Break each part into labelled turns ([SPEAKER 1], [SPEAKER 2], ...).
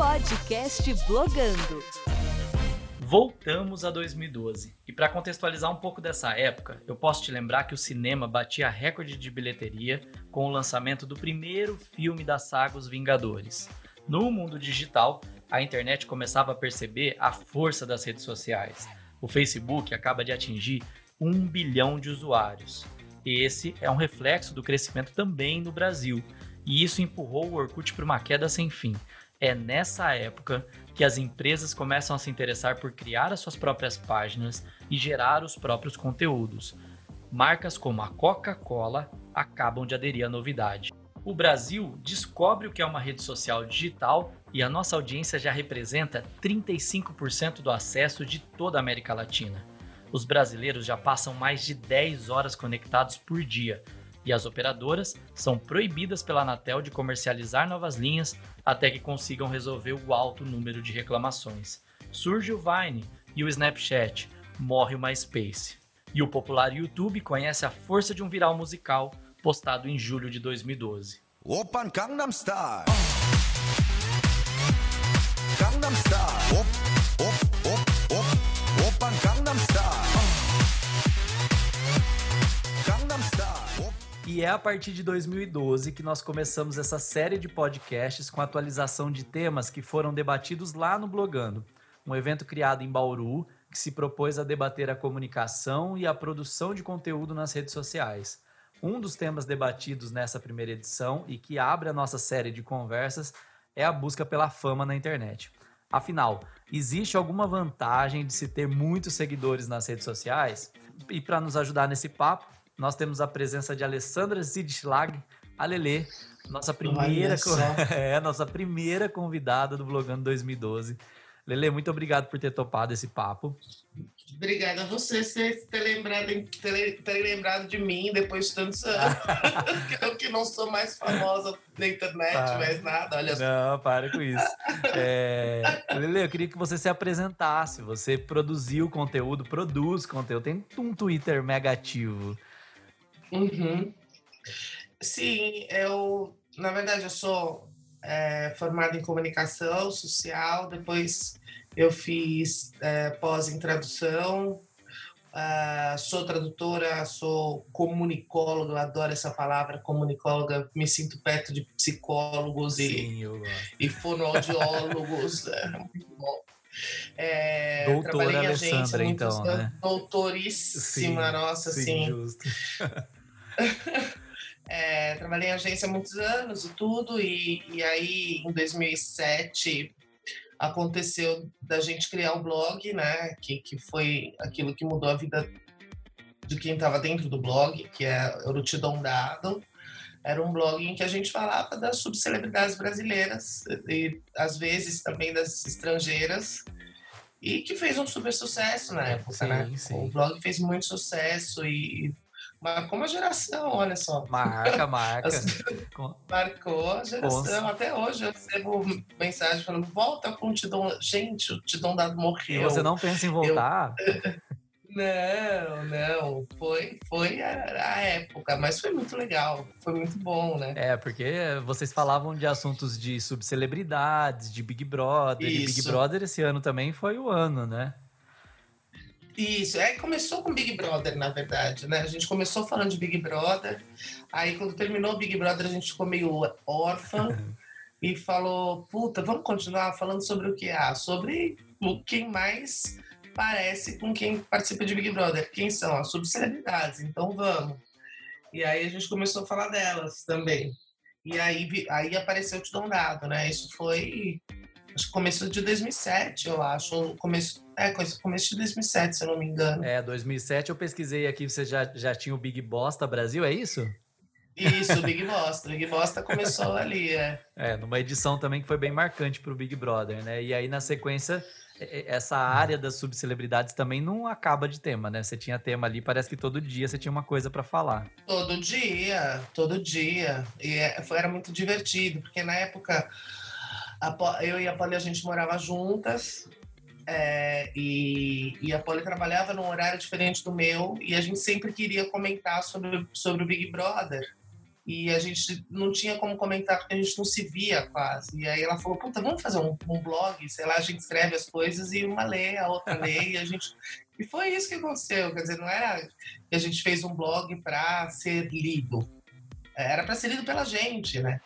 [SPEAKER 1] Podcast Blogando.
[SPEAKER 2] Voltamos a 2012. E para contextualizar um pouco dessa época, eu posso te lembrar que o cinema batia recorde de bilheteria com o lançamento do primeiro filme da saga Os Vingadores. No mundo digital, a internet começava a perceber a força das redes sociais. O Facebook acaba de atingir um bilhão de usuários. Esse é um reflexo do crescimento também no Brasil, e isso empurrou o Orkut para uma queda sem fim. É nessa época que as empresas começam a se interessar por criar as suas próprias páginas e gerar os próprios conteúdos. Marcas como a Coca-Cola acabam de aderir à novidade. O Brasil descobre o que é uma rede social digital e a nossa audiência já representa 35% do acesso de toda a América Latina. Os brasileiros já passam mais de 10 horas conectados por dia e as operadoras são proibidas pela Anatel de comercializar novas linhas até que consigam resolver o alto número de reclamações. Surge o Vine e o Snapchat, morre o MySpace. E o popular YouTube conhece a força de um viral musical postado em julho de 2012. Open Gangnam Style. Gangnam Style. Op, op, op, op. Open Gangnam Style. E é a partir de 2012 que nós começamos essa série de podcasts com atualização de temas que foram debatidos lá no Blogando, um evento criado em Bauru que se propôs a debater a comunicação e a produção de conteúdo nas redes sociais. Um dos temas debatidos nessa primeira edição e que abre a nossa série de conversas é a busca pela fama na internet. Afinal, existe alguma vantagem de se ter muitos seguidores nas redes sociais? E para nos ajudar nesse papo, nós temos a presença de Alessandra Zidschlag, a Lelê, nossa primeira, é, nossa primeira convidada do Blogando 2012. Lele, muito obrigado por ter topado esse papo.
[SPEAKER 3] Obrigada a você ter, ter, lembrado, ter, ter lembrado de mim depois de tantos anos. eu que não sou mais famosa na internet, ah, mais nada, olha
[SPEAKER 2] Não, para com isso. É, Lele, eu queria que você se apresentasse. Você produziu conteúdo, produz conteúdo, tem um Twitter mega ativo.
[SPEAKER 3] Uhum. Sim, eu, na verdade, eu sou é, formada em comunicação social, depois eu fiz é, pós em tradução, uh, sou tradutora, sou comunicóloga, eu adoro essa palavra, comunicóloga, me sinto perto de psicólogos Sim, e, e fonoaudiólogos. é.
[SPEAKER 2] É, Doutora Alessandra, então, né?
[SPEAKER 3] Doutoríssima, sim, nossa, sim. sim. Justo. é, trabalhei em agência há muitos anos e tudo, e, e aí em 2007 aconteceu da gente criar o blog, né? Que, que foi aquilo que mudou a vida de quem estava dentro do blog, que é Urutidão Dado. Era um blog em que a gente falava das subcelebridades brasileiras e às vezes também das estrangeiras e que fez um super sucesso na época, sim, né? Sim. O blog fez muito sucesso e Marcou uma geração, olha só.
[SPEAKER 2] Marca, marca.
[SPEAKER 3] Marcou a geração. Até hoje eu recebo mensagem falando: volta com o Tidom. Gente, o Tidom Dado morreu.
[SPEAKER 2] E você não pensa em voltar? Eu...
[SPEAKER 3] Não, não. Foi, foi a, a, época, mas foi muito legal. Foi muito bom, né?
[SPEAKER 2] É, porque vocês falavam de assuntos de subcelebridades, de Big Brother. Isso. E Big Brother esse ano também foi o ano, né?
[SPEAKER 3] Isso, é, começou com Big Brother, na verdade, né? A gente começou falando de Big Brother, aí quando terminou o Big Brother a gente ficou meio órfã e falou, puta, vamos continuar falando sobre o que há? Sobre o quem mais parece com quem participa de Big Brother. Quem são? As subcelebridades, então vamos. E aí a gente começou a falar delas também. E aí, aí apareceu o Tidão Dado, né? Isso foi acho que começo de 2007, eu acho. Começo, é, começo de 2007, se eu não me engano.
[SPEAKER 2] É, 2007 eu pesquisei aqui, você já, já tinha o Big Bosta Brasil, é isso?
[SPEAKER 3] Isso, o Big Bosta. O Big Bosta começou ali, é.
[SPEAKER 2] É, numa edição também que foi bem marcante pro Big Brother, né? E aí, na sequência, essa área das subcelebridades também não acaba de tema, né? Você tinha tema ali, parece que todo dia você tinha uma coisa para falar.
[SPEAKER 3] Todo dia, todo dia. E é, era muito divertido, porque na época eu e a Polly, a gente morava juntas. É, e, e, a Polly trabalhava num horário diferente do meu e a gente sempre queria comentar sobre, sobre o Big Brother. e a gente não tinha como comentar porque a gente não se via quase. E aí ela falou, puta, vamos fazer um, um blog, sei lá, a gente escreve as coisas e uma lê, a outra lê, e a gente... E foi isso que aconteceu, quer dizer, não era que a gente fez um blog para ser lido, era para ser lido pela gente, né?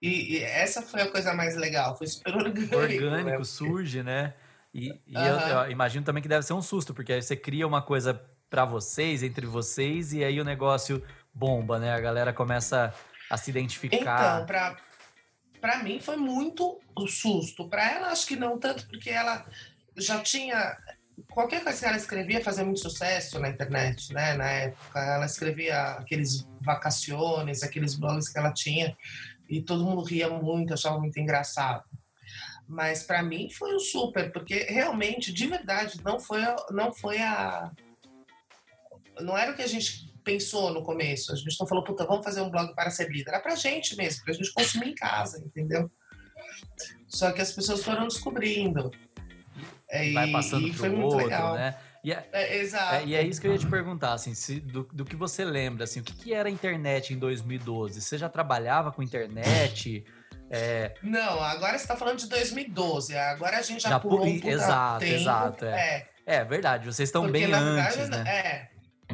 [SPEAKER 3] E, e, essa foi a coisa mais legal, foi super orgânico.
[SPEAKER 2] Orgânico, né? surge, né? E, e eu, eu, imagino também que deve ser um susto, porque aí você cria uma coisa para vocês, entre vocês, e aí o negócio bomba, né? A galera começa a se identificar.
[SPEAKER 3] Então, pra, pra mim foi muito o susto. Pra ela, acho que não tanto, porque ela já tinha. Qualquer coisa que ela escrevia fazia muito sucesso na internet, né? Na época. Ela escrevia aqueles vacaciones, aqueles blogs que ela tinha, e todo mundo ria muito, achava muito engraçado. Mas para mim foi um super, porque realmente, de verdade, não foi, não foi a. Não era o que a gente pensou no começo. A gente não falou, puta, vamos fazer um blog para ser líder. Era pra gente mesmo, pra gente consumir em casa, entendeu? Só que as pessoas foram descobrindo.
[SPEAKER 2] É, Vai passando e, foi muito outro, legal. né? E é, é, exato. É, e é isso que eu ia te perguntar, assim, se, do, do que você lembra, assim, o que, que era a internet em 2012? Você já trabalhava com internet?
[SPEAKER 3] É... Não, agora você está falando de 2012. Agora a gente já, já pulou um
[SPEAKER 2] Exato, tempo. exato. É. é. é verdade, vocês estão Porque, bem antes, verdade, né?
[SPEAKER 3] É,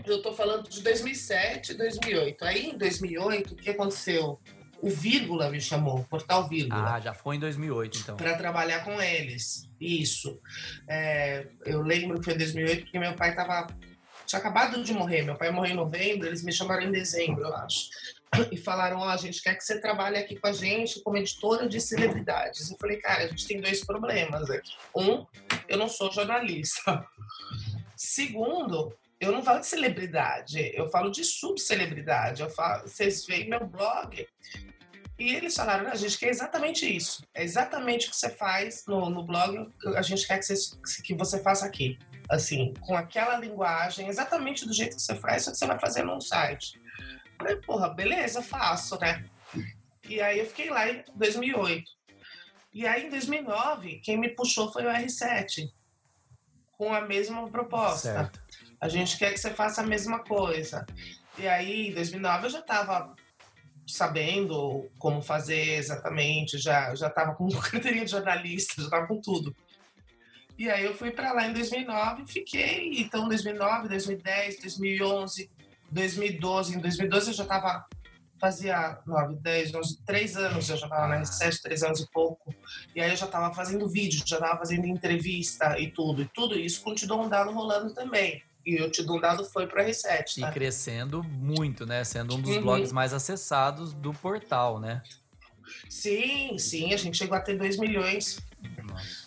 [SPEAKER 3] eu estou falando de 2007, 2008. Aí, em 2008, o que aconteceu? O Vírgula me chamou, o Portal Vírgula.
[SPEAKER 2] Ah, já foi em 2008, então.
[SPEAKER 3] Para trabalhar com eles. Isso. É, eu lembro que foi em 2008 porque meu pai estava tinha acabado de morrer. Meu pai morreu em novembro, eles me chamaram em dezembro, eu acho. E falaram: Ó, oh, a gente quer que você trabalhe aqui com a gente como editora de celebridades. Eu falei: Cara, a gente tem dois problemas aqui. Um, eu não sou jornalista. Segundo, eu não falo de celebridade, eu falo de subcelebridade. Eu falo, vocês veem meu blog. E eles falaram, a gente quer exatamente isso. É exatamente o que você faz no, no blog, a gente quer que você, que você faça aqui. Assim, com aquela linguagem, exatamente do jeito que você faz, só que você vai fazer num site. Eu falei, porra, beleza, faço, né? E aí eu fiquei lá em 2008. E aí em 2009, quem me puxou foi o R7, com a mesma proposta. Certo a gente quer que você faça a mesma coisa. E aí, em 2009, eu já estava sabendo como fazer exatamente, já já estava com carteirinha de jornalista, já estava com tudo. E aí eu fui para lá em 2009 e fiquei. Então, 2009, 2010, 2011, 2012. Em 2012 eu já estava fazia 9, 10, 11, 3 anos eu já estava na R7, 3 anos e pouco. E aí eu já estava fazendo vídeo, já estava fazendo entrevista e tudo. E tudo isso continuou um dado rolando também. E o Te Dou um Dado foi para R7.
[SPEAKER 2] Tá? E crescendo muito, né? Sendo um dos uhum. blogs mais acessados do portal, né?
[SPEAKER 3] Sim, sim. A gente chegou a ter 2 milhões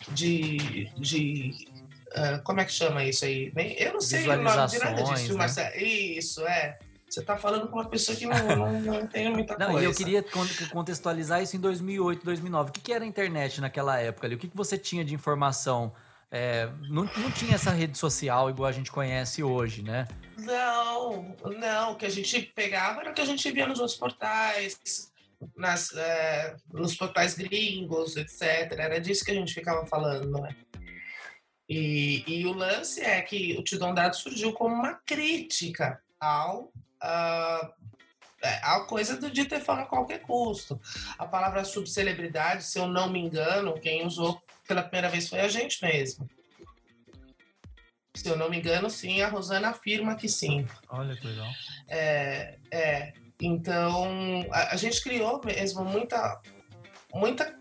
[SPEAKER 3] de. de uh, como é que chama isso aí? Eu não sei o nome de nada disso, né? Isso, é. Você está falando com uma pessoa que não, não, não entende muita não, coisa.
[SPEAKER 2] E eu queria contextualizar isso em 2008, 2009. O que, que era a internet naquela época? Ali? O que, que você tinha de informação é, não, não tinha essa rede social igual a gente conhece hoje, né?
[SPEAKER 3] Não, não. O que a gente pegava era o que a gente via nos outros portais, nas, é, nos portais gringos, etc. Era disso que a gente ficava falando, não é? E, e o lance é que o Tidon Dado surgiu como uma crítica ao, uh, a coisa de ter fama a qualquer custo. A palavra subcelebridade, se eu não me engano, quem usou pela primeira vez foi a gente mesmo. Se eu não me engano, sim, a Rosana afirma que sim.
[SPEAKER 2] Olha que legal.
[SPEAKER 3] É, é então, a, a gente criou mesmo muita, muita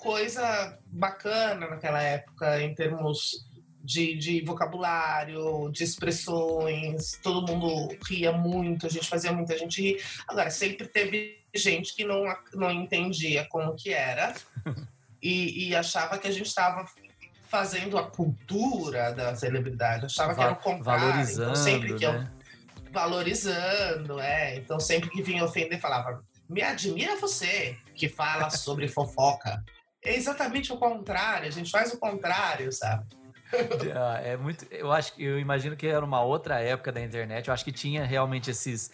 [SPEAKER 3] coisa bacana naquela época em termos de, de, vocabulário, de expressões, todo mundo ria muito, a gente fazia muita gente rir. Agora, sempre teve gente que não, não entendia como que era e, e achava que a gente estava fazendo a cultura da celebridade, achava que era o contrário.
[SPEAKER 2] Valorizando, então, sempre que
[SPEAKER 3] né? eu, valorizando, é. Então sempre que vinha ofender falava: "Me admira você que fala sobre fofoca". É exatamente o contrário, a gente faz o contrário, sabe?
[SPEAKER 2] Ah, é muito, eu acho que eu imagino que era uma outra época da internet. Eu acho que tinha realmente esses,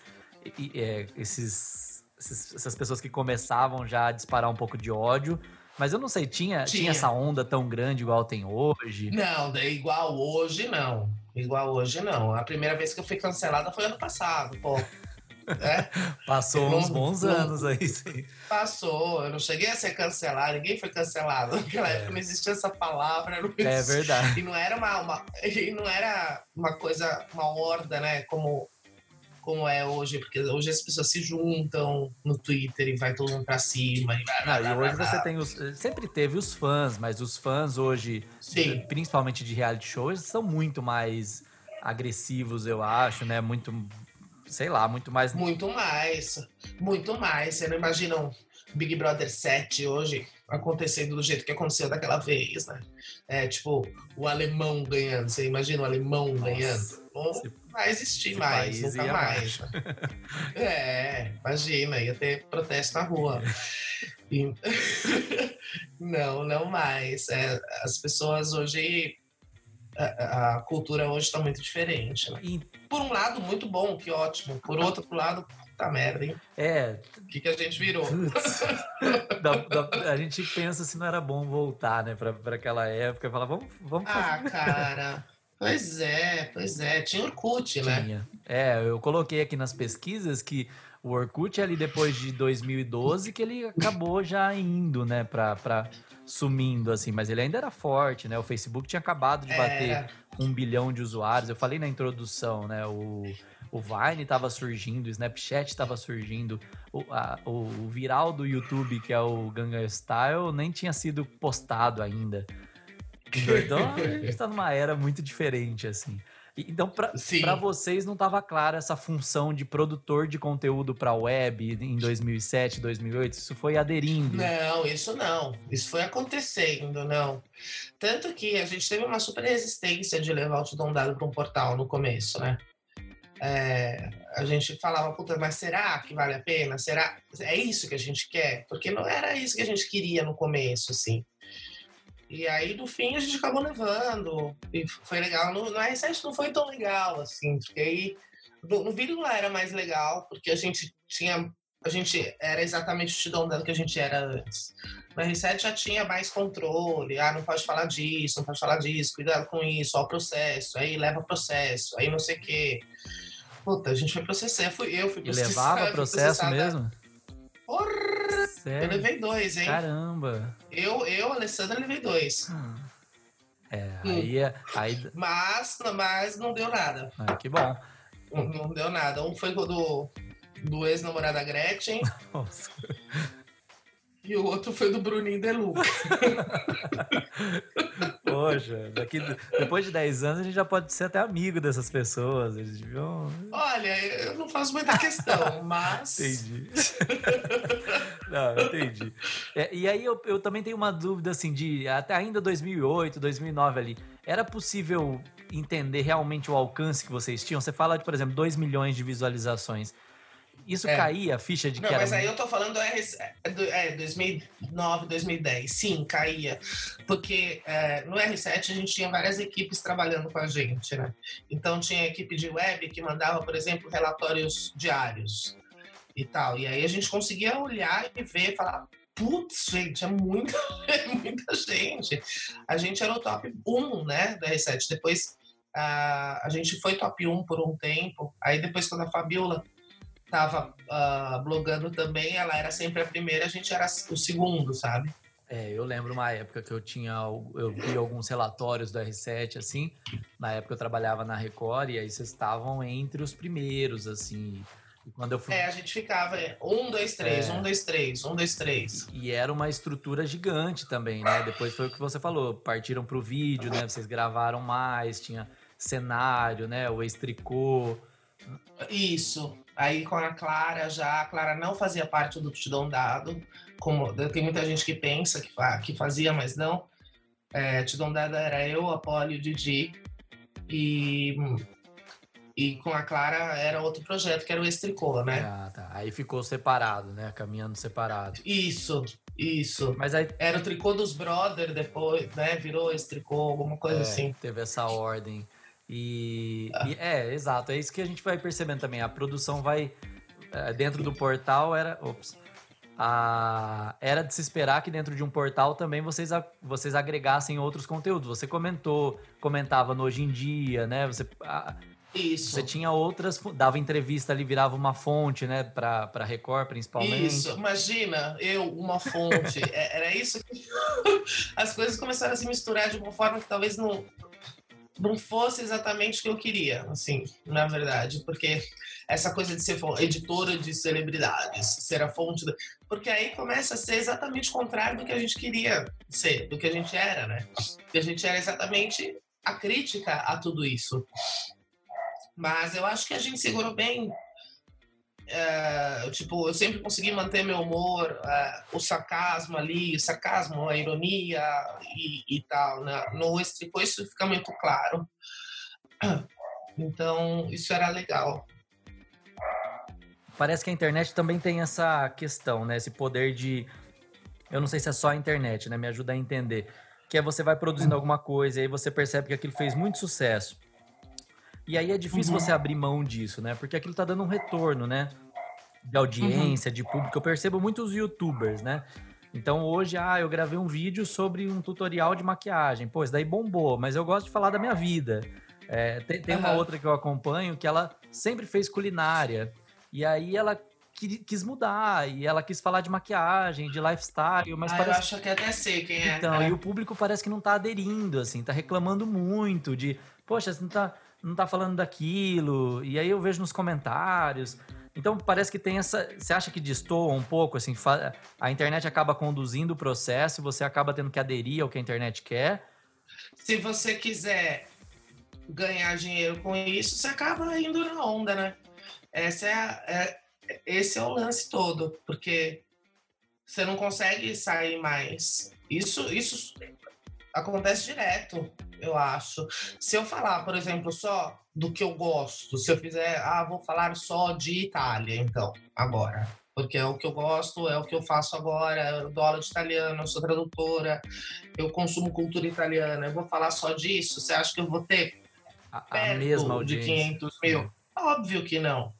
[SPEAKER 2] é, esses, esses essas pessoas que começavam já a disparar um pouco de ódio mas eu não sei, tinha, tinha. tinha essa onda tão grande igual tem hoje?
[SPEAKER 3] Não, igual hoje não. Igual hoje não. A primeira vez que eu fui cancelada foi ano passado, pô. É.
[SPEAKER 2] Passou
[SPEAKER 3] Não-
[SPEAKER 2] uns bons
[SPEAKER 3] não-
[SPEAKER 2] anos aí, sim.
[SPEAKER 3] Passou, eu não cheguei a ser cancelado, ninguém foi cancelado. Naquela época não existia essa palavra. Não
[SPEAKER 2] É
[SPEAKER 3] existia.
[SPEAKER 2] verdade.
[SPEAKER 3] E não era uma, uma- e não era uma coisa, uma horda, né? Como, como é hoje, porque hoje as pessoas se juntam no Twitter e vai todo mundo pra cima. E, blá, blá,
[SPEAKER 2] Não, e hoje você tem os. Sempre teve os fãs, mas os fãs hoje,
[SPEAKER 3] Sim.
[SPEAKER 2] principalmente de reality shows, são muito mais agressivos, eu acho, né? Muito. Sei lá, muito mais.
[SPEAKER 3] Muito mais, muito mais. Você não imagina um Big Brother 7 hoje acontecendo do jeito que aconteceu daquela vez, né? É tipo, o alemão ganhando. Você imagina o alemão ganhando? Não vai existir mais, nunca mais. né? É, imagina, ia ter protesto na rua. Não, não mais. É, as pessoas hoje. A, a cultura hoje está muito diferente, né? Por um lado, muito bom, que ótimo. Por outro lado, puta merda, hein?
[SPEAKER 2] É,
[SPEAKER 3] O que, que a gente virou?
[SPEAKER 2] Dá- dá- a gente pensa se não era bom voltar, né, pra, pra aquela época. Falar, vamos, vamos
[SPEAKER 3] Ah,
[SPEAKER 2] fazer.
[SPEAKER 3] cara. Pois é, pois é. Tinha Orkut, né?
[SPEAKER 2] Tinha. É, eu coloquei aqui nas pesquisas que o Orkut ali depois de 2012 que ele acabou já indo, né, pra, pra sumindo, assim. Mas ele ainda era forte, né? O Facebook tinha acabado de bater
[SPEAKER 3] Era.
[SPEAKER 2] um bilhão de usuários. Eu falei na introdução, né? O, o Vine estava surgindo, o Snapchat estava surgindo, o, a- o, viral do YouTube, que é o Gangnam Style, nem tinha sido postado ainda. Então a gente está numa era muito diferente, assim. Então, para vocês não estava clara essa função de produtor de conteúdo para web em 2007, 2008? Isso foi aderindo.
[SPEAKER 3] Não, isso não. Isso foi acontecendo, não. Tanto que a gente teve uma super resistência de levar o Tudão Dado para um portal no começo, né? É, a gente falava, puta, mas será que vale a pena? Será? É isso que a gente quer? Porque não era isso que a gente queria no começo, assim. E aí, no fim, a gente acabou levando. E foi legal. No, no R7 não foi tão legal, assim, porque aí. No, no vídeo não era mais legal, porque a gente tinha. A gente era exatamente o Tidão Dado que a gente era antes. No R7 já tinha mais controle. Ah, não pode falar disso, não pode falar disso, cuidado com isso, ó, o processo, aí leva processo, aí não sei o quê. Puta, a gente foi processar. Fui, eu fui
[SPEAKER 2] E
[SPEAKER 3] processar.
[SPEAKER 2] levava
[SPEAKER 3] fui
[SPEAKER 2] processo mesmo?
[SPEAKER 3] Porra, eu
[SPEAKER 2] Sério?
[SPEAKER 3] levei dois, hein?
[SPEAKER 2] Caramba.
[SPEAKER 3] Eu, eu, Alessandra, levei dois.
[SPEAKER 2] Hum. É,
[SPEAKER 3] Hum.
[SPEAKER 2] aí, é- aí
[SPEAKER 3] Mas, mas não deu nada.
[SPEAKER 2] ah, que bom.
[SPEAKER 3] Não, não deu nada. Um foi do, do ex-namorada Gretchen
[SPEAKER 2] Nossa.
[SPEAKER 3] E o outro foi do Bruninho Deluca.
[SPEAKER 2] Poxa, daqui, depois de 10 anos a gente já pode ser até amigo dessas pessoas. Eles deviam.
[SPEAKER 3] Olha, eu não faço muita questão, mas.
[SPEAKER 2] Entendi. Não, entendi. É, e aí eu, eu também tenho uma dúvida assim de até ainda 2008, 2009 ali, era possível entender realmente o alcance que vocês tinham? Você fala de, por exemplo, 2 milhões de visualizações. Isso
[SPEAKER 3] É.
[SPEAKER 2] caía a ficha de
[SPEAKER 3] Não,
[SPEAKER 2] que era
[SPEAKER 3] mas aí eu tô falando do RS, é, do- é, 2009, 2010. Sim, caía. Porque é, no R7 a gente tinha várias equipes trabalhando com a gente, né? Então tinha a equipe de web que mandava, por exemplo, relatórios diários e tal. E aí a gente conseguia olhar e ver e falar. Putz, gente, é muita, é muita gente. A gente era o top 1, né, do R7. Depois ah, a gente foi top 1 por um tempo. Aí depois, quando a Fabiola tava ah, blogando também, ela era sempre a primeira, a gente era o segundo, sabe?
[SPEAKER 2] É, eu lembro uma época que eu tinha, eu vi alguns relatórios do R7, assim, na época eu trabalhava na Record, e aí vocês estavam entre os primeiros, assim, e quando eu fui...
[SPEAKER 3] É, a gente ficava é, um, dois, três,
[SPEAKER 2] É.
[SPEAKER 3] um, dois, três, um, dois, três.
[SPEAKER 2] E era uma estrutura gigante também, né? Depois foi o que você falou, partiram pro vídeo, né? Vocês gravaram mais, tinha cenário, né? O ex-tricô.
[SPEAKER 3] Isso. Aí com a Clara já, a Clara não fazia parte do Tidão Dado, como tem muita gente que pensa que, que fazia, mas não. É, Tidão Dado era eu, a Polly e o Didi. E, e com a Clara era outro projeto, que era o Estricô, né?
[SPEAKER 2] Ah, tá. Aí ficou separado, né? Caminhando separado.
[SPEAKER 3] Isso, isso.
[SPEAKER 2] Mas aí
[SPEAKER 3] Era o tricô dos brother depois, né? Virou esse tricô, alguma coisa
[SPEAKER 2] é,
[SPEAKER 3] assim.
[SPEAKER 2] teve essa ordem. E, e- é, exato, é isso que a gente vai percebendo também. A produção vai é, dentro do portal era, ops, a- era de se esperar que dentro de um portal também vocês, vocês agregassem outros conteúdos. Você comentou, comentava no hoje em dia, né? Você a-
[SPEAKER 3] Isso.
[SPEAKER 2] Você tinha outras, dava entrevista ali, virava uma fonte, né, para para Record, principalmente.
[SPEAKER 3] Isso, imagina, eu, uma fonte. é, era isso que. As coisas começaram a se misturar de uma forma que talvez não, não fosse exatamente o que eu queria, assim, na verdade, porque essa coisa de ser editora de celebridades, ser a fonte, da... porque aí começa a ser exatamente o contrário do que a gente queria ser, do que a gente era, né? Que a gente era exatamente a crítica a tudo isso. Mas eu acho que a gente segurou bem. É, tipo, eu sempre consegui manter meu humor, é, o sarcasmo ali, o sarcasmo, a ironia e, e tal. Né? No Estricô isso fica muito claro. Então, isso era legal.
[SPEAKER 2] Parece que a internet também tem essa questão, né? Esse poder de. Eu não sei se é só a internet, né? Me ajuda a entender. Que é você vai produzindo uhum. alguma coisa e aí você percebe que aquilo fez muito sucesso. E aí é difícil uhum. você abrir mão disso, né? Porque aquilo tá dando um retorno, né? De audiência, uhum. de público. Eu percebo muitos youtubers, né? Então hoje, ah, eu gravei um vídeo sobre um tutorial de maquiagem. Pô, isso daí bombou, mas eu gosto de falar da minha vida. É, tem, tem uma outra que eu acompanho que ela sempre fez culinária. E aí ela quis mudar e ela quis falar de maquiagem, de lifestyle, mas
[SPEAKER 3] ah,
[SPEAKER 2] parece...
[SPEAKER 3] eu acho que até sei quem é.
[SPEAKER 2] Então, é. e o público parece que não tá aderindo, assim, tá reclamando muito de, poxa, você não tá não tá falando daquilo. E aí eu vejo nos comentários. Então parece que tem essa. Você acha que destoa um pouco, assim, a internet acaba conduzindo o processo você acaba tendo que aderir ao que a internet quer?
[SPEAKER 3] Se você quiser ganhar dinheiro com isso, você acaba indo na onda, né? Essa é, a, é esse é o lance todo, porque você não consegue sair mais. Isso, isso acontece direto eu acho. Se eu falar, por exemplo, só do que eu gosto, se eu fizer, ah, vou falar só de Itália, então, agora. Porque é o que eu gosto, é o que eu faço agora, eu dou aula de italiano, eu sou tradutora, eu consumo cultura italiana, eu vou falar só disso? Você acha que eu vou ter
[SPEAKER 2] a, a mesma audiência.
[SPEAKER 3] de 500 mil? Óbvio que não.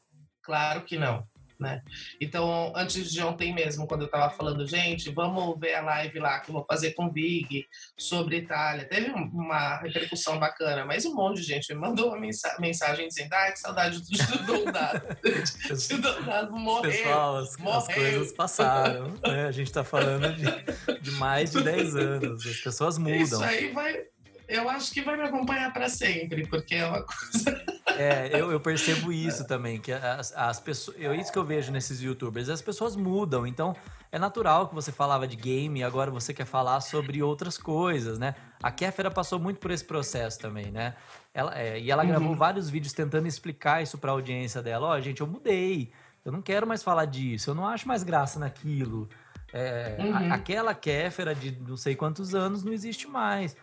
[SPEAKER 3] Claro que não né? Então, antes de ontem mesmo, quando eu estava falando, gente, vamos ver a live lá que eu vou fazer com o Vig sobre Itália. Teve uma repercussão bacana, mas um monte de gente me mandou uma mensagem dizendo: ai, que saudade do Doldado. o Doldado morreu.
[SPEAKER 2] Pessoal, as, morreu. as coisas passaram. Né? A gente está falando de, de mais de 10 anos. As pessoas mudam. Isso
[SPEAKER 3] aí vai eu acho que vai me acompanhar para sempre, porque é uma coisa.
[SPEAKER 2] É, eu, eu percebo isso também, que as, as pessoas. É isso que eu vejo nesses youtubers, as pessoas mudam. Então, é natural que você falava de game e agora você quer falar sobre outras coisas, né? A Kéfera passou muito por esse processo também, né? Ela, é, e ela uhum. gravou vários vídeos tentando explicar isso para a audiência dela. Ó, oh, gente, eu mudei. Eu não quero mais falar disso. Eu não acho mais graça naquilo. É, uhum. a, aquela Kéfera de não sei quantos anos não existe mais.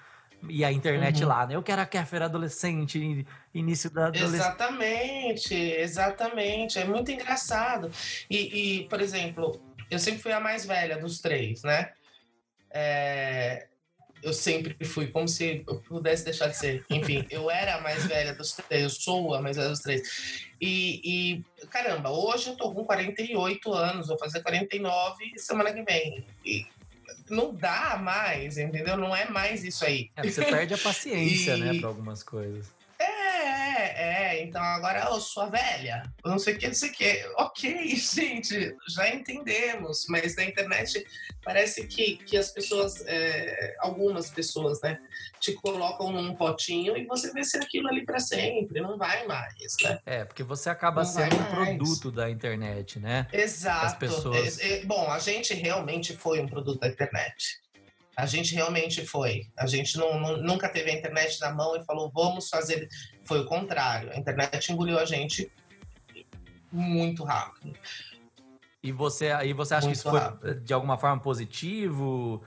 [SPEAKER 2] E a internet uhum. lá, né? Eu quero a Kéfera adolescente, início da adolescência.
[SPEAKER 3] Exatamente, exatamente. É muito engraçado. E, e, por exemplo, eu sempre fui a mais velha dos três, né? É, eu sempre fui, como se eu pudesse deixar de ser. Enfim, eu era a mais velha dos três, eu sou a mais velha dos três. E, e, caramba, hoje eu tô com 48 anos, vou fazer 49 semana que vem. E não dá mais, entendeu? Não é mais isso aí.
[SPEAKER 2] É, você perde a paciência, né, e... né, para algumas coisas.
[SPEAKER 3] É, é, então agora eu sou a velha, não sei o que, não sei o que. Ok, gente, já entendemos, mas na internet parece que, que as pessoas, é, algumas pessoas, né, te colocam num potinho e você vê ser aquilo ali para sempre, não vai mais, né?
[SPEAKER 2] É, porque você acaba não sendo um produto da internet, né?
[SPEAKER 3] Exato. As pessoas... É, é, bom, a gente realmente foi um produto da internet. A gente realmente foi. A gente não, não, nunca teve a internet na mão e falou, vamos fazer. Foi o contrário. A internet engoliu a gente muito rápido.
[SPEAKER 2] E você, aí você acha muito que isso rápido. foi de alguma forma positivo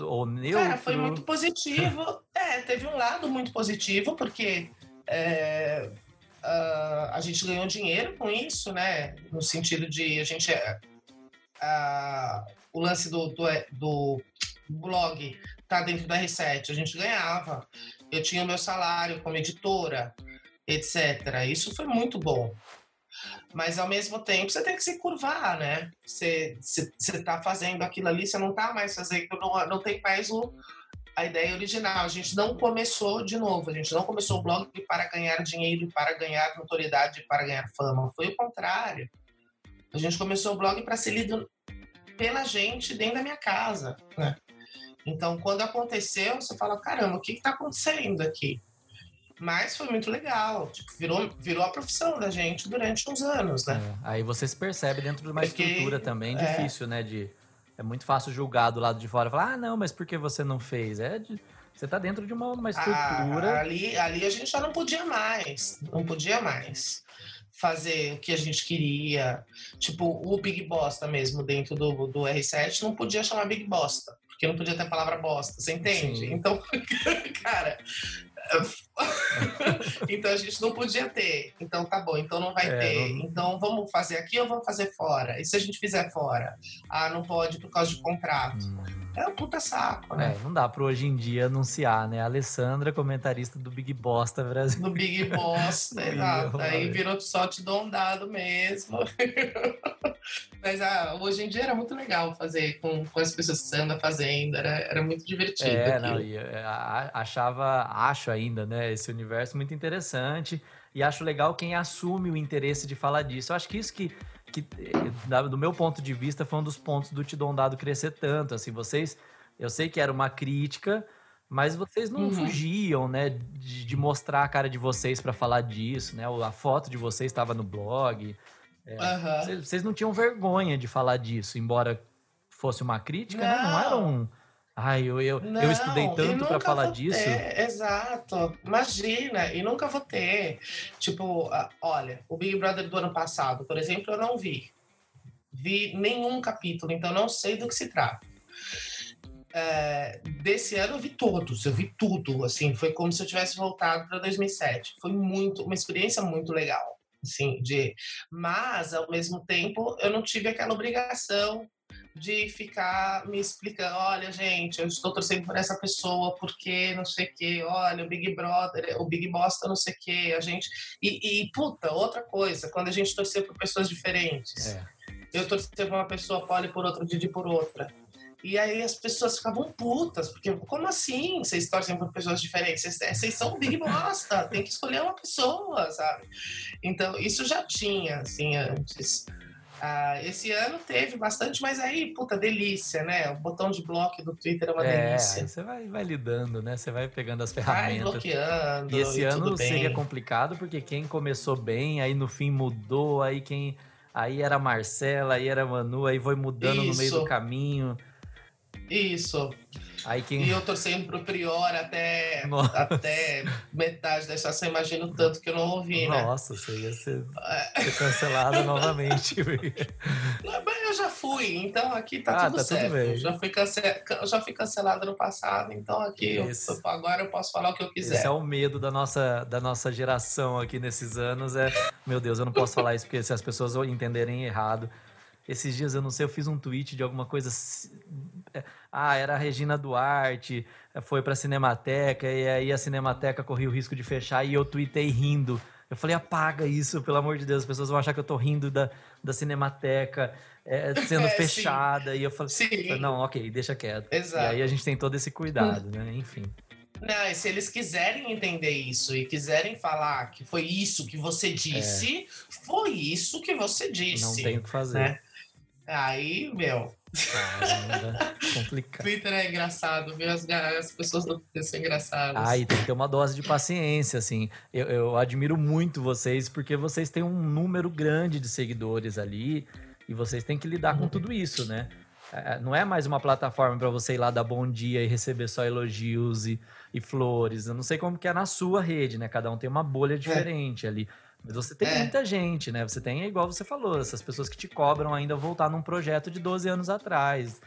[SPEAKER 2] ou neutro? Cara,
[SPEAKER 3] foi muito positivo. é, teve um lado muito positivo, porque é, uh, a gente ganhou dinheiro com isso, né? No sentido de a gente. Uh, o lance do, do, do blog tá dentro da R7, a gente ganhava. Eu tinha meu salário como editora, etc. Isso foi muito bom. Mas ao mesmo tempo você tem que se curvar, né? Você, você, você tá fazendo aquilo ali, você não tá mais fazendo, não, não tem mais o, a ideia original. A gente não começou de novo, a gente não começou o blog para ganhar dinheiro, para ganhar notoriedade, para ganhar fama. Foi o contrário. A gente começou o blog para ser lido pela gente dentro da minha casa, né? Então, quando aconteceu, você fala, caramba, o que está acontecendo aqui? Mas foi muito legal, tipo, virou, virou a profissão da gente durante uns anos, né?
[SPEAKER 2] É, aí você se percebe dentro de uma Porque, estrutura também é, difícil, né? De, é muito fácil julgar do lado de fora, falar, ah, não, mas por que você não fez? É de, você tá dentro de uma, uma estrutura.
[SPEAKER 3] Ah, ali, ali a gente já não podia mais, não podia mais fazer o que a gente queria. Tipo, o Big Bosta mesmo dentro do, do R7 não podia chamar Big Bosta, porque não podia ter a palavra bosta, você entende? Sim. Então, cara, então a gente não podia ter. Então tá bom, então não vai é, ter. Não... Então vamos fazer aqui ou vamos fazer fora? E se a gente fizer fora? Ah, não pode por causa de contrato. Hum. É um puta saco, né?
[SPEAKER 2] É, não dá para hoje em dia anunciar, né? A Alessandra, comentarista do Big Bosta Brasil.
[SPEAKER 3] Do Big Bosta, exato. Aí virou só te dou um dado mesmo. Mas ah, hoje em dia era muito legal fazer com, com as pessoas que você anda fazendo, era, era muito divertido.
[SPEAKER 2] É, não, é, achava, acho ainda, né, esse universo muito interessante. E acho legal quem assume o interesse de falar disso. Eu acho que isso que que, eh, do meu ponto de vista, foi um dos pontos do Te Dado crescer tanto. Assim, vocês, eu sei que era uma crítica, mas vocês não uhum. fugiam, né, de, de, mostrar a cara de vocês para falar disso, né? A foto de vocês estava no blog. É, uhum. vocês, vocês, não tinham vergonha de falar disso, embora fosse uma crítica, não, né? não era um Ai, eu, eu, não, eu estudei tanto para falar disso.
[SPEAKER 3] Ter, exato. Imagina, e nunca vou ter. Tipo, olha, o Big Brother do ano passado, por exemplo, eu não vi. Vi nenhum capítulo, então não sei do que se trata. É, desse ano eu vi todos, eu vi tudo, assim, foi como se eu tivesse voltado para 2007. Foi muito, uma experiência muito legal, assim, de, mas ao mesmo tempo eu não tive aquela obrigação de ficar me explicando, olha, gente, eu estou torcendo por essa pessoa, porque não sei o quê, olha, o Big Brother, o Big Bosta não sei o quê, a gente... E, e, puta, outra coisa, quando a gente torcer por pessoas diferentes. É. Eu torci por uma pessoa, Polly por outra, Didi por outra. E aí as pessoas ficavam putas, porque como assim vocês torcem por pessoas diferentes? Vocês, vocês são Big Bosta, tem que escolher uma pessoa, sabe? Então, isso já tinha, assim, antes. Ah, esse ano teve bastante, mas aí, puta, delícia, né? O botão de bloco do Twitter é uma é, delícia.
[SPEAKER 2] Você vai, vai lidando, né? Você vai pegando as ferramentas.
[SPEAKER 3] Vai bloqueando.
[SPEAKER 2] E esse e ano seria complicado, porque quem começou bem, aí no fim mudou, aí quem. Aí era Marcela, aí era Manu, aí foi mudando Isso. no meio do caminho.
[SPEAKER 3] Isso. E eu torcendo pro Prior até, até metade da estação, imagino tanto que eu não ouvi,
[SPEAKER 2] né? Nossa, você ia ser, é. ser cancelado novamente.
[SPEAKER 3] eu já fui, então aqui tá ah, tudo tá certo. Tudo bem. Já, fui cance... já fui cancelado no passado, então aqui eu, agora eu posso falar o que eu quiser.
[SPEAKER 2] Esse é o medo da nossa, da nossa geração aqui nesses anos. É, meu Deus, eu não posso falar isso porque se as pessoas entenderem errado. Esses dias, eu não sei, eu fiz um tweet de alguma coisa ah, era a Regina Duarte, foi pra Cinemateca, e aí a Cinemateca corria o risco de fechar, e eu tuitei rindo. Eu falei, apaga isso, pelo amor de Deus, as pessoas vão achar que eu tô rindo da, da Cinemateca é, sendo é, fechada. Sim. E eu falei, sim. não, ok, deixa quieto. Exato. E aí a gente tem todo esse cuidado, né? Enfim.
[SPEAKER 3] Não, e se eles quiserem entender isso e quiserem falar que foi isso que você disse, é. foi isso que você disse.
[SPEAKER 2] Não tem o que fazer. Né?
[SPEAKER 3] Aí, meu,
[SPEAKER 2] Caramba, complicado.
[SPEAKER 3] Twitter é engraçado, viu? As, as pessoas do Twitter são engraçadas.
[SPEAKER 2] Ah, e tem que ter uma dose de paciência, assim. Eu, eu admiro muito vocês, porque vocês têm um número grande de seguidores ali e vocês têm que lidar uhum. com tudo isso, né? É, não é mais uma plataforma para você ir lá dar bom dia e receber só elogios e, e, flores. Eu não sei como que é na sua rede, né? Cada um tem uma bolha é. diferente é. ali. Mas você tem é. muita gente, né? Você tem, igual você falou, essas pessoas que te cobram ainda voltar num projeto de 12 anos atrás.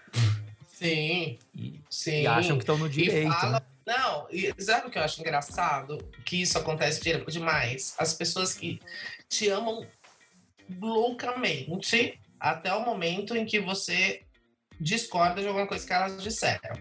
[SPEAKER 3] Sim.
[SPEAKER 2] E,
[SPEAKER 3] sim.
[SPEAKER 2] e acham que estão no direito. Fala...
[SPEAKER 3] Né? Não, e sabe o que eu acho engraçado? Que isso acontece demais. As pessoas que te amam loucamente até o momento em que você discorda de alguma coisa que elas disseram.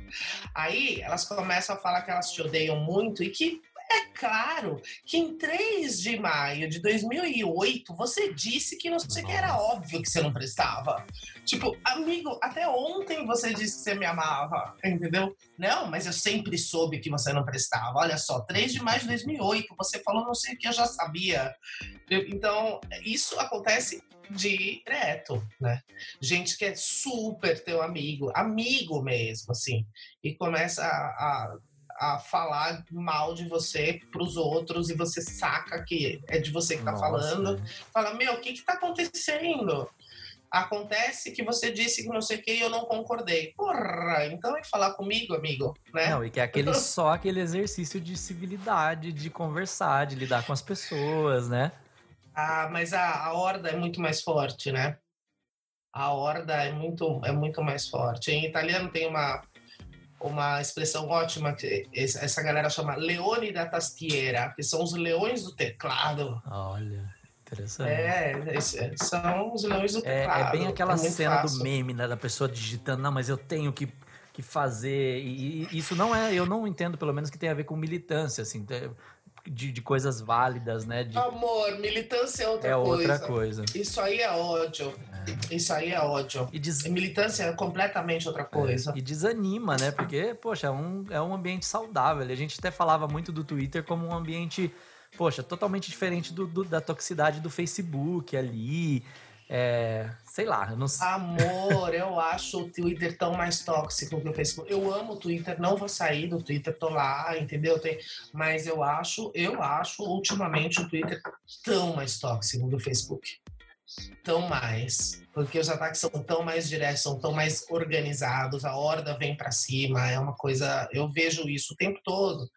[SPEAKER 3] Aí elas começam a falar que elas te odeiam muito e que É claro que em 3 de maio de 2008 você disse que não sei o que era óbvio que você não prestava. Tipo, amigo, até ontem você disse que você me amava, entendeu? Não, mas eu sempre soube que você não prestava. Olha só, 3 de maio de 2008, você falou não sei o que eu já sabia. Então, isso acontece direto, né? Gente que é super teu amigo, amigo mesmo, assim, e começa a, a a falar mal de você para os outros e você saca que é de você que está falando. Fala, meu, o que está acontecendo? Acontece que você disse que não sei o que e eu não concordei. Porra, então é falar comigo, amigo, né?
[SPEAKER 2] Não, e que é aquele, só aquele exercício de civilidade, de conversar, de lidar com as pessoas, né?
[SPEAKER 3] Ah, mas a, a horda é muito mais forte, né? A horda é muito, é muito mais forte. Em italiano tem uma, uma expressão ótima que essa galera chama leone da tastiera, que são os leões do teclado.
[SPEAKER 2] Olha, interessante.
[SPEAKER 3] É, são os leões do teclado.
[SPEAKER 2] É, é bem aquela é cena fácil. do meme, né, da pessoa digitando, não, mas eu tenho que, que fazer. E, e isso não é, eu não entendo, pelo menos, que tem a ver com militância, assim. De, de, coisas válidas, né? De...
[SPEAKER 3] Amor, militância é outra
[SPEAKER 2] é
[SPEAKER 3] coisa.
[SPEAKER 2] É outra coisa.
[SPEAKER 3] Isso aí é ódio. Isso aí é ódio. E des... Militância é completamente outra coisa.
[SPEAKER 2] É, e desanima, né? Porque, poxa, é um, é um ambiente saudável. A gente até falava muito do Twitter como um ambiente, poxa, totalmente diferente do, do da toxicidade do Facebook ali. É, sei lá, eu não sei.
[SPEAKER 3] Amor, eu acho o Twitter tão mais tóxico que o Facebook. Eu amo o Twitter, não vou sair do Twitter, tô lá, entendeu? Tem, mas eu acho, eu acho ultimamente o Twitter tão mais tóxico do Facebook tão mais, porque os ataques são tão mais diretos, são tão mais organizados, a horda vem para cima, é uma coisa, eu vejo isso o tempo todo.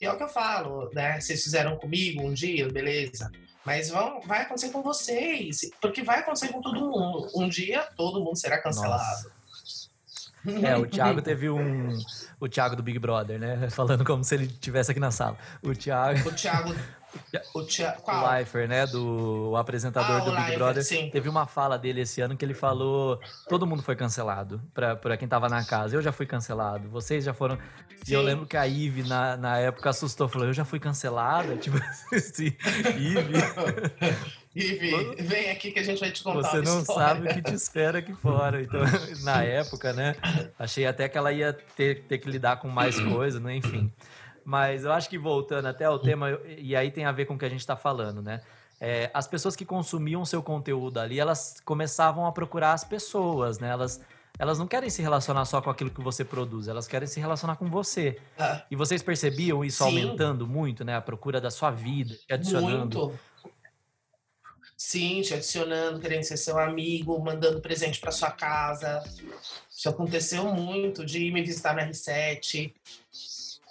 [SPEAKER 3] E é o que eu falo, né? Vocês fizeram comigo um dia, beleza. Mas vão, vai acontecer com vocês, porque vai acontecer com todo mundo. Um dia todo mundo será cancelado.
[SPEAKER 2] Nossa. É, o Thiago teve um. O Thiago do Big Brother, né? Falando como se ele estivesse aqui na sala. O Thiago.
[SPEAKER 3] O Thiago o, tia...
[SPEAKER 2] o Leifert, né? Do o apresentador ah, do Big Leifert, Brother. Sim. Teve uma fala dele esse ano que ele falou: todo mundo foi cancelado. Pra, pra quem tava na casa. Eu já fui cancelado. Vocês já foram. Sim. E eu lembro que a Ive, na, na época, assustou. Falou: eu já fui cancelada. Tipo assim, Ive.
[SPEAKER 3] Ive, vem aqui que a gente vai te contar
[SPEAKER 2] Você não sabe o que te espera aqui fora. Então, na época, né? Achei até que ela ia ter, ter que lidar com mais coisa, né? Enfim. Mas eu acho que voltando até ao tema, e aí tem a ver com o que a gente está falando, né? É, as pessoas que consumiam seu conteúdo ali, elas começavam a procurar as pessoas, né? Elas, elas não querem se relacionar só com aquilo que você produz, elas querem se relacionar com você. É. E vocês percebiam isso Sim. aumentando muito, né? A procura da sua vida, adicionando. Muito.
[SPEAKER 3] Sim, te adicionando, querendo ser seu amigo, mandando presente para sua casa. Isso aconteceu muito de ir me visitar na R7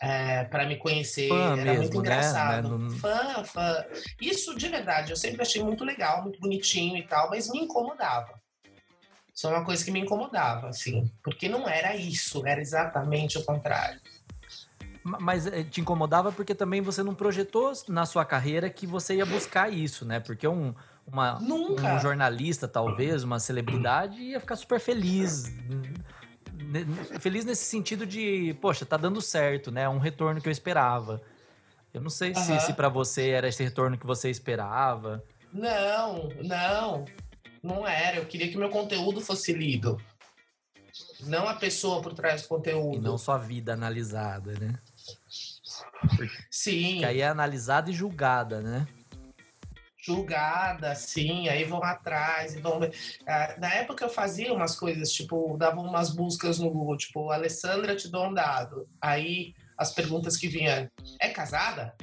[SPEAKER 3] é, para me conhecer. Fã era mesmo, muito né? engraçado. Né? Fã, fã. Isso de verdade, eu sempre achei muito legal, muito bonitinho e tal, mas me incomodava. Isso é uma coisa que me incomodava, assim, porque não era isso, era exatamente o contrário.
[SPEAKER 2] Mas eh, te incomodava porque também você não projetou na sua carreira que você ia buscar isso, né? Porque um, uma, um jornalista, talvez, uma celebridade, ia ficar super feliz feliz nesse sentido de, poxa, tá dando certo, né? É um retorno que eu esperava. Eu não sei uhum. se, se para você era esse retorno que você esperava.
[SPEAKER 3] Não, não. Não era. Eu queria que meu conteúdo fosse lido. Não a pessoa por trás do conteúdo.
[SPEAKER 2] E não só a vida analisada, né?
[SPEAKER 3] Sim.
[SPEAKER 2] Que aí é analisada e julgada, né?
[SPEAKER 3] Julgada, sim, aí vão atrás e vão ah, Na época eu fazia umas coisas, tipo, dava umas buscas no Google, tipo, Alessandra te dou um dado. Aí as perguntas que vinham, é casada?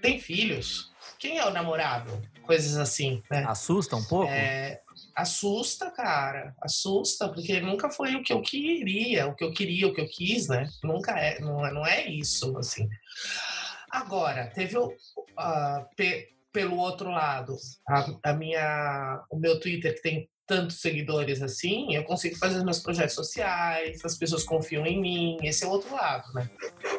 [SPEAKER 3] Tem filhos? Quem é o namorado? Coisas assim, né?
[SPEAKER 2] Assusta um pouco?
[SPEAKER 3] É, assusta, cara, assusta, porque nunca foi o que eu queria, o que eu queria, o que eu quis, né? Nunca é, não, é, não é isso, assim. Agora, teve o. Uh, pelo outro lado, a, a, minha, o meu Twitter que tem tantos seguidores assim, eu consigo fazer meus projetos sociais, as pessoas confiam em mim, esse é o outro lado, né?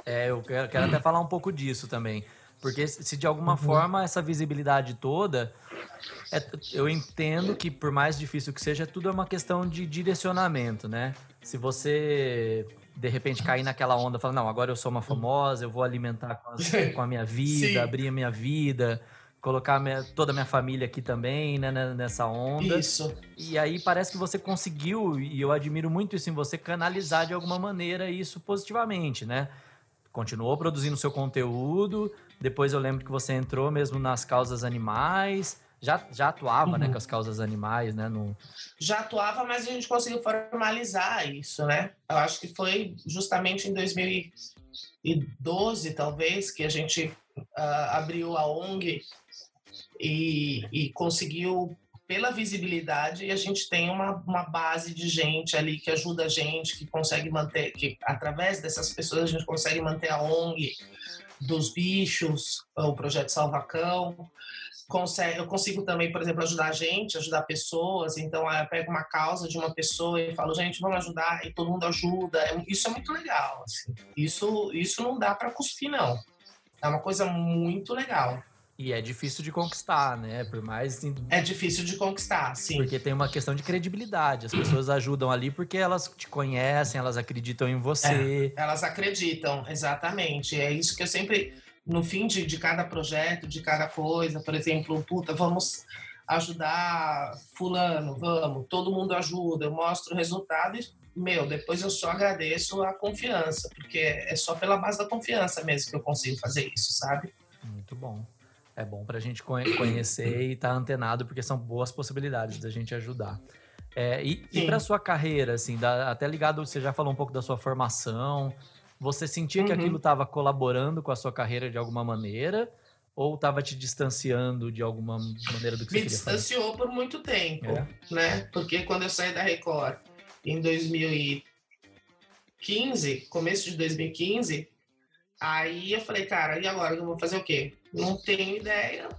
[SPEAKER 2] É, eu quero, quero até falar um pouco disso também. Porque se de alguma uhum. forma essa visibilidade toda. É, eu entendo que, por mais difícil que seja, tudo é uma questão de direcionamento, né? Se você de repente cair naquela onda, falar, não, agora eu sou uma famosa, eu vou alimentar com, as, com a minha vida,
[SPEAKER 3] Sim.
[SPEAKER 2] abrir a minha vida, colocar minha- toda a minha família aqui também, né, né, nessa onda.
[SPEAKER 3] Isso.
[SPEAKER 2] E aí parece que você conseguiu, e eu admiro muito isso em você, canalizar de alguma maneira isso positivamente, né? Continuou produzindo seu conteúdo, depois eu lembro que você entrou mesmo nas causas animais, já, já atuava, né,
[SPEAKER 3] Uhum.
[SPEAKER 2] com as causas animais, né? No...
[SPEAKER 3] Já atuava, mas a gente conseguiu formalizar isso, né? Eu acho que foi justamente em 2012, talvez, que a gente ah, abriu a ONG e, e conseguiu, pela visibilidade, a gente tem uma, uma base de gente ali que ajuda a gente, que consegue manter, que através dessas pessoas a gente consegue manter a ONG dos bichos, o Projeto Salvacão. Consegue, eu consigo também, por exemplo, ajudar a gente, ajudar pessoas. Então, eu pego uma causa de uma pessoa e falo, gente, vamos ajudar, e todo mundo ajuda. É- Isso é muito legal. assim. Isso, isso não dá para cuspir, não. É uma coisa muito legal.
[SPEAKER 2] E é difícil de conquistar, né? Por mais. assim,
[SPEAKER 3] É difícil de conquistar, sim.
[SPEAKER 2] Porque tem uma questão de credibilidade. As pessoas ajudam ali porque elas te conhecem, elas acreditam em você.
[SPEAKER 3] Elas acreditam, exatamente. É isso que eu sempre, no fim de, de cada projeto, de cada coisa, por exemplo, puta, vamos ajudar fulano, vamos, todo mundo ajuda, eu mostro o resultado e, meu, depois eu só agradeço a confiança, porque é só pela base da confiança mesmo que eu consigo fazer isso, sabe?
[SPEAKER 2] Muito bom. É bom pra gente conhe- conhecer e estar antenado, porque são boas possibilidades da gente ajudar. É, e, e para sua carreira, assim, da- até ligado, você já falou um pouco da sua formação. Você sentia que
[SPEAKER 3] Uhum.
[SPEAKER 2] aquilo estava colaborando com a sua carreira de alguma maneira? Ou estava te distanciando de alguma maneira do que
[SPEAKER 3] Me
[SPEAKER 2] você queria fazer?
[SPEAKER 3] distanciou por muito tempo,
[SPEAKER 2] É.
[SPEAKER 3] né? Porque quando eu saí da Record em 2015, começo de 2015, aí eu falei, cara, e agora eu vou fazer o quê? Não tenho ideia,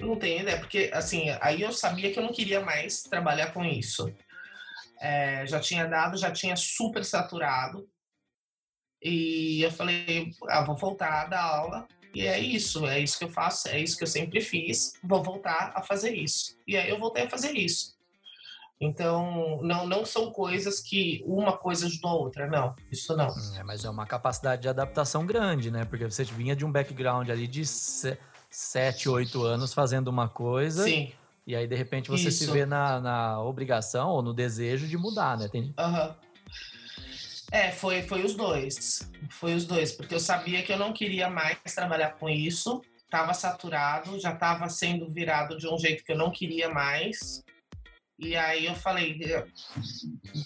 [SPEAKER 3] não tenho ideia, porque assim, aí eu sabia que eu não queria mais trabalhar com isso. É, já tinha dado, já tinha super saturado. E eu falei, ah, vou voltar a dar aula. E é isso, é isso que eu faço, é isso que eu sempre fiz. Vou voltar a fazer isso. E aí eu voltei a fazer isso. Então, não, não são coisas que uma coisa ajudou a outra, não. Isso não.
[SPEAKER 2] É, mas é uma capacidade de adaptação grande, né? Porque você vinha de um background ali de 7, 8 anos fazendo uma coisa.
[SPEAKER 3] Sim.
[SPEAKER 2] E aí, de repente, você se
[SPEAKER 3] Isso.
[SPEAKER 2] vê na, na obrigação ou no desejo de mudar, né? Tem...
[SPEAKER 3] Aham. É, foi, foi os dois. Foi os dois, porque eu sabia que eu não queria mais trabalhar com isso. Tava saturado, já estava sendo virado de um jeito que eu não queria mais. E aí eu falei, "Eh,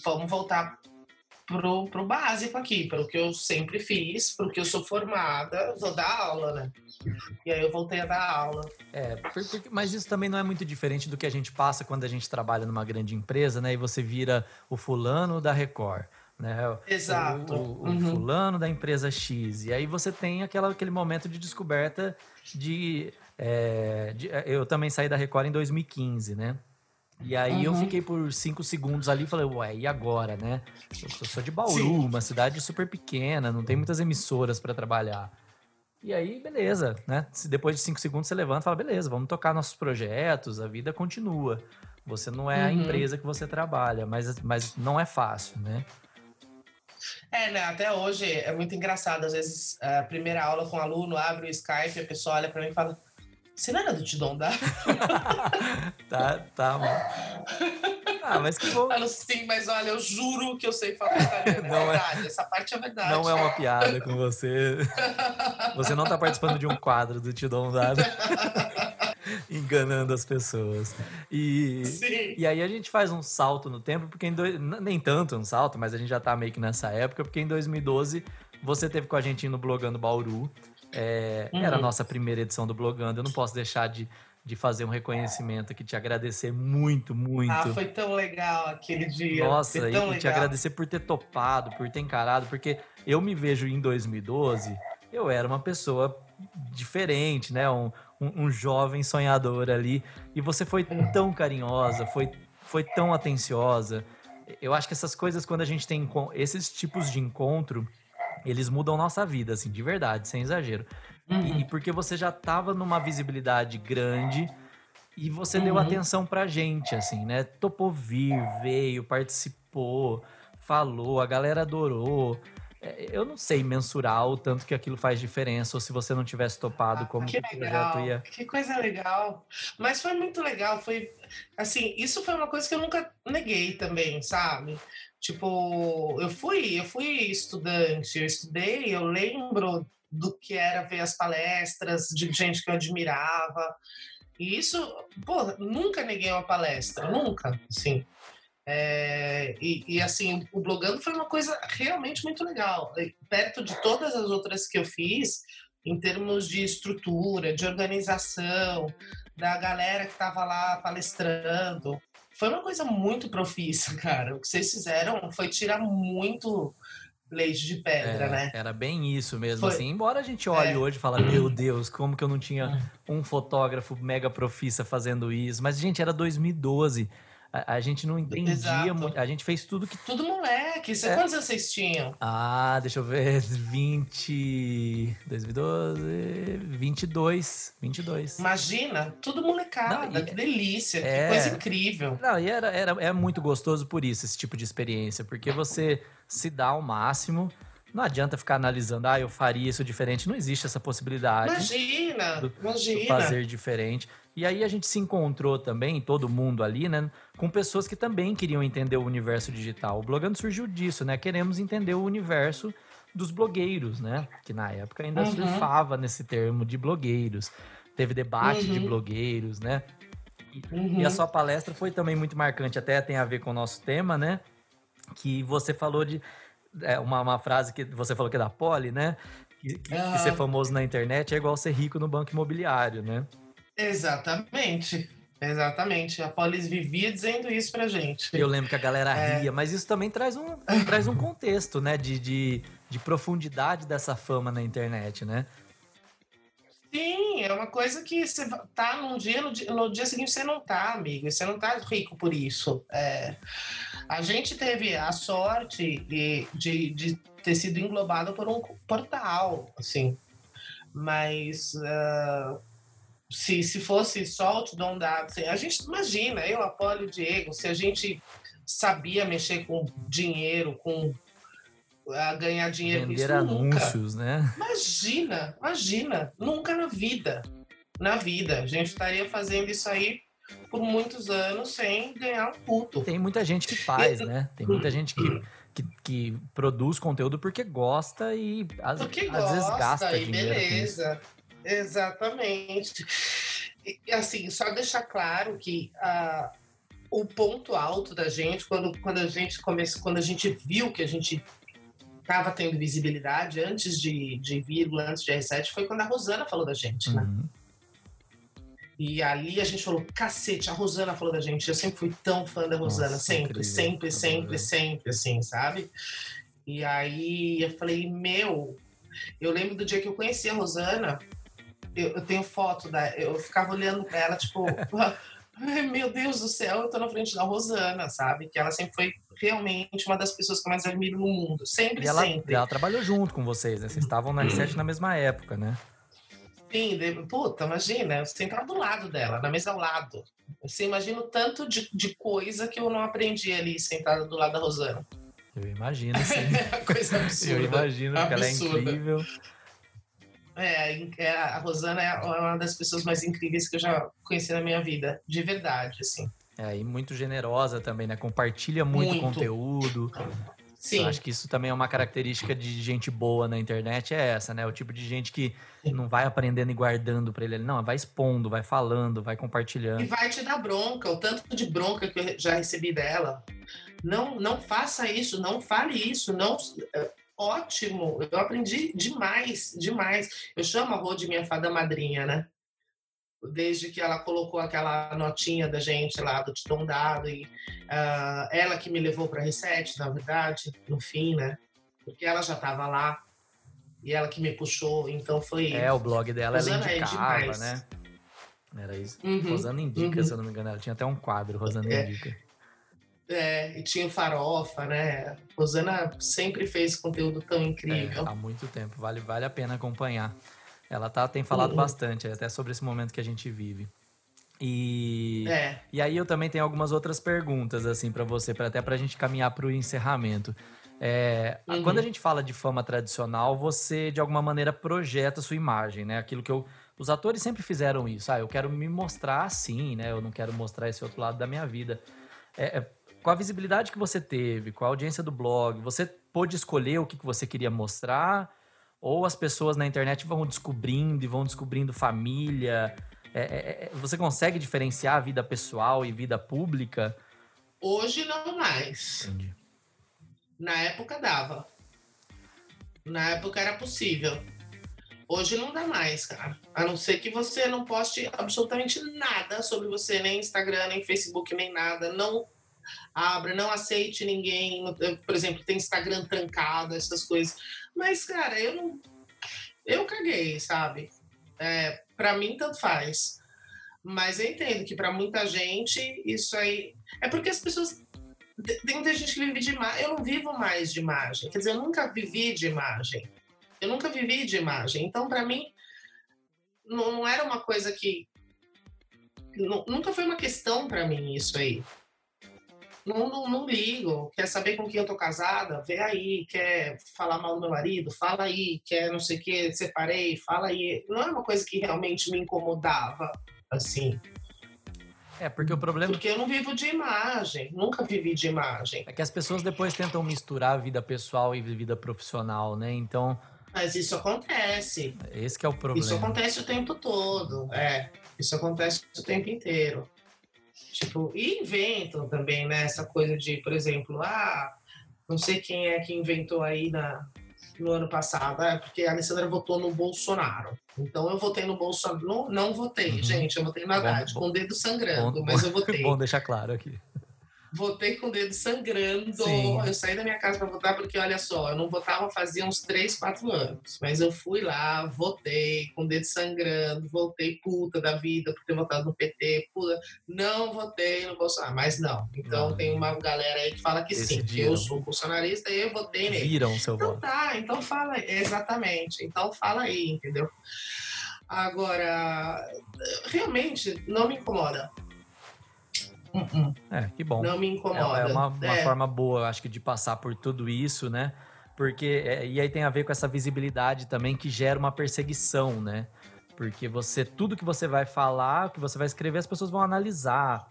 [SPEAKER 3] vamos voltar pro, pro básico aqui, para o que eu sempre fiz, para o que eu sou formada, vou dar aula, né? E aí eu voltei a dar aula.
[SPEAKER 2] É, por- porque- mas isso também não é muito diferente do que a gente passa quando a gente trabalha numa grande empresa, né? E você vira o fulano da Record, né? O-
[SPEAKER 3] Exato.
[SPEAKER 2] O, o
[SPEAKER 3] Uhum.
[SPEAKER 2] fulano da empresa X. E aí você tem aquela, aquele momento de descoberta de, é, de- Eu também saí da Record em 2015, né? E aí eu
[SPEAKER 3] Uhum.
[SPEAKER 2] fiquei por cinco segundos ali e falei, ué, e agora, né? Eu sou- sou de Bauru,
[SPEAKER 3] Sim.
[SPEAKER 2] uma cidade super pequena, não tem muitas emissoras para trabalhar. E aí, beleza, né? Se depois de cinco segundos você levanta e fala, beleza, vamos tocar nossos projetos, a vida continua. Você não é a
[SPEAKER 3] Uhum.
[SPEAKER 2] empresa que você trabalha, mas, mas não é fácil, né?
[SPEAKER 3] É, né? Até hoje é muito engraçado. Às vezes, a primeira aula com o aluno abre o Skype, a pessoa olha pra mim e fala: Você não era do Tidom da?
[SPEAKER 2] Tá, tá. mano. Ah, mas que bom.
[SPEAKER 3] Falo, sim, mas olha, eu juro que eu sei falar italiano. É
[SPEAKER 2] Não é-
[SPEAKER 3] verdade, essa parte é verdade.
[SPEAKER 2] Não é uma piada com você. Você não tá participando de um quadro do um Dado. Enganando as pessoas. E,
[SPEAKER 3] Sim.
[SPEAKER 2] e aí a gente faz um salto no tempo, porque em dois, nem tanto um salto, mas a gente já tá meio que nessa época, porque em 2012 você teve com a gente no Blogando Bauru. É, Era a
[SPEAKER 3] Uhum.
[SPEAKER 2] nossa primeira edição do Blogando. Eu não posso deixar de, de fazer um reconhecimento aqui, te agradecer muito, muito.
[SPEAKER 3] Ah, foi tão legal aquele dia.
[SPEAKER 2] Nossa,
[SPEAKER 3] foi
[SPEAKER 2] e, e te agradecer por ter topado, por ter encarado, porque eu me vejo em 2012, eu era uma pessoa diferente, né? Um, um, um jovem sonhador ali. E você foi tão carinhosa, foi, foi tão atenciosa. Eu acho que essas coisas, quando a gente tem esses tipos de encontro, eles mudam nossa vida, assim, de verdade, sem exagero.
[SPEAKER 3] Uhum.
[SPEAKER 2] E, porque você já tava numa visibilidade grande e você deu
[SPEAKER 3] Uhum.
[SPEAKER 2] atenção pra gente, assim, né? Topou vir, veio, participou, falou, a galera adorou. É, eu não sei mensurar o tanto que aquilo faz diferença, ou se você não tivesse topado, como
[SPEAKER 3] que
[SPEAKER 2] que
[SPEAKER 3] legal,
[SPEAKER 2] projeto ia.
[SPEAKER 3] que coisa legal. Mas foi muito legal, foi assim, isso foi uma coisa que eu nunca neguei também, sabe? Tipo, eu fui, eu fui estudante, eu estudei, eu lembro do que era ver as palestras de gente que eu admirava. E isso, pô, nunca neguei uma palestra, nunca, assim. É, e, e, assim, o blogando foi uma coisa realmente muito legal. Perto de todas as outras que eu fiz, em termos de estrutura, de organização, da galera que estava lá palestrando, foi uma coisa muito profissa, cara. O que vocês fizeram foi tirar muito leite de pedra,
[SPEAKER 2] É,
[SPEAKER 3] né?
[SPEAKER 2] Era bem isso mesmo,
[SPEAKER 3] Foi.
[SPEAKER 2] assim. Embora a gente olhe
[SPEAKER 3] É.
[SPEAKER 2] hoje e fale, meu Deus, como que eu não tinha um fotógrafo mega profissa fazendo isso. Mas, gente, era 2012. A, a gente não entendia
[SPEAKER 3] Exato.
[SPEAKER 2] muito. A gente fez tudo que.
[SPEAKER 3] Tudo moleque. Você,
[SPEAKER 2] É.
[SPEAKER 3] Quantos anos vocês tinham?
[SPEAKER 2] Ah, deixa eu ver. 20. 2012. 22. 22.
[SPEAKER 3] Imagina, tudo molecada.
[SPEAKER 2] Não, e-
[SPEAKER 3] que delícia,
[SPEAKER 2] É.
[SPEAKER 3] que coisa incrível.
[SPEAKER 2] Não, e era, era, é muito gostoso por isso, esse tipo de experiência, porque você se dá ao máximo. Não adianta ficar analisando, ah, eu faria isso diferente. Não existe essa possibilidade
[SPEAKER 3] Imagina,
[SPEAKER 2] do- do
[SPEAKER 3] imagina.
[SPEAKER 2] fazer diferente. E aí a gente se encontrou também, todo mundo ali, né? Com pessoas que também queriam entender o universo digital. O Blogando surgiu disso, né? Queremos entender o universo dos blogueiros, né? Que na época ainda
[SPEAKER 3] Uhum.
[SPEAKER 2] surfava nesse termo de blogueiros. Teve debate de
[SPEAKER 3] Uhum.
[SPEAKER 2] blogueiros, né?
[SPEAKER 3] Uhum.
[SPEAKER 2] E a sua palestra foi também muito marcante, até tem a ver com o nosso tema, né? Que você falou de. é, uma, uma frase que você falou que é da Poli, né? Que, que- que
[SPEAKER 3] Ah.
[SPEAKER 2] ser famoso na internet é igual ser rico no banco imobiliário, né?
[SPEAKER 3] Exatamente. Exatamente. A Polis vivia dizendo isso pra gente.
[SPEAKER 2] Eu lembro que a galera
[SPEAKER 3] É.
[SPEAKER 2] ria, mas isso também traz um, traz um contexto, né? De, de, de profundidade dessa fama na internet, né?
[SPEAKER 3] Sim, é uma coisa que você tá num dia, no dia, no dia seguinte você não tá, amigo. Você não tá rico por isso. É, a gente teve a sorte de, de, de ter sido englobado por um portal, assim. Mas ah, se, se fosse só o Dom Dado, assim, a gente imagina, eu, Apolo e Diego, se a gente sabia mexer com dinheiro, com ah, ganhar dinheiro com
[SPEAKER 2] Vender
[SPEAKER 3] isso, nunca.
[SPEAKER 2] anúncios, né?
[SPEAKER 3] Imagina, imagina, nunca na vida, na vida, a gente estaria fazendo isso aí por muitos anos sem ganhar um puto.
[SPEAKER 2] Tem muita gente que faz, né? Tem muita gente que, que, que produz conteúdo porque gosta e às,
[SPEAKER 3] Porque
[SPEAKER 2] às vezes
[SPEAKER 3] gosta
[SPEAKER 2] gasta
[SPEAKER 3] e
[SPEAKER 2] dinheiro
[SPEAKER 3] beleza, exatamente. E, assim, só deixar claro que ah, o ponto alto da gente, quando, quando a gente começou, quando a gente viu que a gente estava tendo visibilidade antes de, de vírgula, antes de R7, foi quando a Rosana falou da gente, né?
[SPEAKER 2] Uhum.
[SPEAKER 3] E ali a gente falou, cacete, a Rosana falou da gente. Eu sempre fui tão fã da Rosana,
[SPEAKER 2] Nossa,
[SPEAKER 3] sempre,
[SPEAKER 2] incrível.
[SPEAKER 3] sempre, sempre, sempre, assim, sabe? E aí eu falei, meu, eu lembro do dia que eu conheci a Rosana, eu, eu tenho foto da. Eu ficava olhando pra ela, tipo, meu Deus do céu, eu tô na frente da Rosana, sabe? Que ela sempre foi realmente uma das pessoas que eu mais admiro no mundo. Sempre,
[SPEAKER 2] E ela,
[SPEAKER 3] sempre.
[SPEAKER 2] ela trabalhou junto com vocês, né? Vocês estavam na R7 na mesma época, né?
[SPEAKER 3] Sim, puta, imagina, eu sentava do lado dela, na mesa ao lado. Você imagina o tanto de, de coisa que eu não aprendi ali sentada do lado da Rosana.
[SPEAKER 2] Eu imagino, sim.
[SPEAKER 3] coisa
[SPEAKER 2] Eu
[SPEAKER 3] absurda.
[SPEAKER 2] imagino que ela é
[SPEAKER 3] Absurda.
[SPEAKER 2] incrível.
[SPEAKER 3] É, é, a Rosana é uma das pessoas mais incríveis que eu já conheci na minha vida, de verdade, assim.
[SPEAKER 2] É, e muito generosa também, né? Compartilha muito,
[SPEAKER 3] Muito.
[SPEAKER 2] conteúdo.
[SPEAKER 3] Sim,
[SPEAKER 2] Eu acho que isso também é uma característica de gente boa na internet, é essa, né? O tipo de gente que não vai aprendendo e guardando pra ele. Não, vai expondo, vai falando, vai
[SPEAKER 3] e
[SPEAKER 2] compartilhando.
[SPEAKER 3] vai te dar bronca, o tanto de bronca que eu já recebi dela. Não, não faça isso, não fale isso, não. É, Ótimo, eu aprendi demais, demais. Eu chamo a Rô de minha fada madrinha, né? Desde que ela colocou aquela notinha da gente lá do Titão Dado, e ah, ela que me levou para Reset, na verdade, no fim, né? Porque ela já estava lá e ela que me puxou, então foi.
[SPEAKER 2] É, o blog dela ela
[SPEAKER 3] Rosana é
[SPEAKER 2] indicava,
[SPEAKER 3] demais.
[SPEAKER 2] né? Era isso.
[SPEAKER 3] Uhum.
[SPEAKER 2] Rosana Indica,
[SPEAKER 3] uhum.
[SPEAKER 2] se eu não me engano. Ela tinha até um quadro, Rosana
[SPEAKER 3] É.
[SPEAKER 2] Indica.
[SPEAKER 3] É, e tinha o Farofa, né? Rosana sempre fez conteúdo tão incrível.
[SPEAKER 2] É, há muito tempo. Vale, vale a pena acompanhar. Ela tá, tem falado
[SPEAKER 3] Uhum.
[SPEAKER 2] bastante até sobre esse momento que a gente vive. E,
[SPEAKER 3] É.
[SPEAKER 2] e aí eu também tenho algumas outras perguntas assim para você, pra, até pra gente caminhar pro encerramento. É, uhum. Quando a gente fala de fama tradicional, você de alguma maneira projeta a sua imagem, né? Aquilo que eu. Os atores sempre fizeram isso. Ah, eu quero me mostrar assim, né? Eu não quero mostrar esse outro lado da minha vida. É, é, com a visibilidade que você teve, com a audiência do blog, você pôde escolher o que, que você queria mostrar? Ou as pessoas na internet vão descobrindo e vão descobrindo família? É, é, é você consegue diferenciar a vida pessoal e vida pública?
[SPEAKER 3] Hoje não mais. Entendi. Na época dava. Na época era possível. Hoje não dá mais, cara. A não ser que você não poste absolutamente nada sobre você, nem Instagram, nem Facebook, nem nada. Não abra, não aceite ninguém. Por exemplo, tem Instagram trancado, essas coisas. Mas, cara, eu não. Eu caguei, sabe? É, para mim, tanto faz. Mas eu entendo que para muita gente isso aí. É porque as pessoas tem muita gente que vive de imagem. Eu não vivo mais de imagem. Quer dizer, eu nunca vivi de imagem. Eu nunca vivi de imagem. Então, para mim, não, não, era uma coisa que. Nunca foi uma questão para mim isso aí. Não, não, não, ligo. Quer saber com quem eu tô casada? Vê aí. Quer falar mal do meu marido? Fala aí. Quer não sei o que, separei? Fala aí. Não é uma coisa que realmente me incomodava, assim.
[SPEAKER 2] É, porque o problema.
[SPEAKER 3] Porque eu não vivo de imagem, nunca vivi de imagem.
[SPEAKER 2] É que as pessoas depois tentam misturar a vida pessoal e vida profissional, né? Então.
[SPEAKER 3] Mas isso acontece.
[SPEAKER 2] Esse é o problema.
[SPEAKER 3] Isso acontece o tempo todo, é. Isso acontece o tempo inteiro. Tipo, e inventam também, né? Essa coisa de, por exemplo, ah, não sei quem é que inventou aí na, no ano passado, é porque a Alessandra votou no Bolsonaro. Então eu votei no Bolsonaro. Não, não votei, uhum. gente, eu votei na Haddad, com o dedo sangrando, bom, mas eu votei.
[SPEAKER 2] Bom deixar claro aqui
[SPEAKER 3] votei com o dedo sangrando. Sim. Eu saí da minha casa para votar porque, olha só, eu não votava fazia uns 3, 4 anos. Mas eu fui lá, votei com o dedo sangrando, voltei puta da vida por ter votado no PT, puta. Não votei no Bolsonaro, mas não. Então não. tem uma galera aí que fala que Decidiram. sim, que eu sou bolsonarista e eu votei nele.
[SPEAKER 2] Viram seu
[SPEAKER 3] então,
[SPEAKER 2] voto.
[SPEAKER 3] Tá, então fala, exatamente. Então fala aí, entendeu? Agora, realmente não me incomoda.
[SPEAKER 2] É, que bom.
[SPEAKER 3] Não me incomoda.
[SPEAKER 2] É, é uma, uma é. forma boa, acho que, de passar por tudo isso, né? Porque, é, e aí tem a ver com essa visibilidade também que gera uma perseguição, né? Porque você, tudo que você vai falar, que você vai escrever, as pessoas vão analisar.